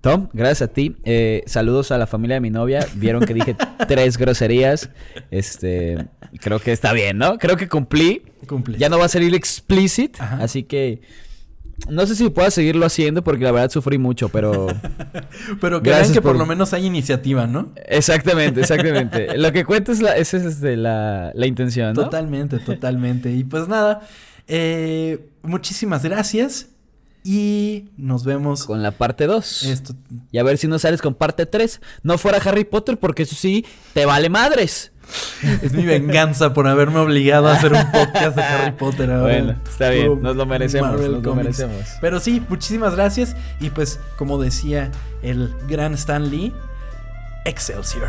Tom, gracias a ti. Eh, saludos a la familia de mi novia. Vieron que dije tres groserías. Este, creo que está bien, ¿no? Creo que cumplí. Cumple. Ya no va a salir explicit, Ajá. así que no sé si pueda seguirlo haciendo porque la verdad sufrí mucho, pero Pero que vean que por... por- lo menos hay iniciativa, ¿no? exactamente, exactamente. Lo que cuenta es la, es este, la, la intención, ¿no? Totalmente, totalmente. Y pues nada, eh, muchísimas gracias y nos vemos. Con la parte 2. Esto, Y a ver si no sales con parte 3. No fuera Harry Potter porque eso sí, te vale madres. Es mi venganza por haberme obligado a hacer un podcast de Harry Potter. ahora. Bueno, está bien, nos lo merecemos, Marvel nos lo merecemos. Pero sí, muchísimas gracias. Y pues, como decía el gran Stan Lee, Excelsior.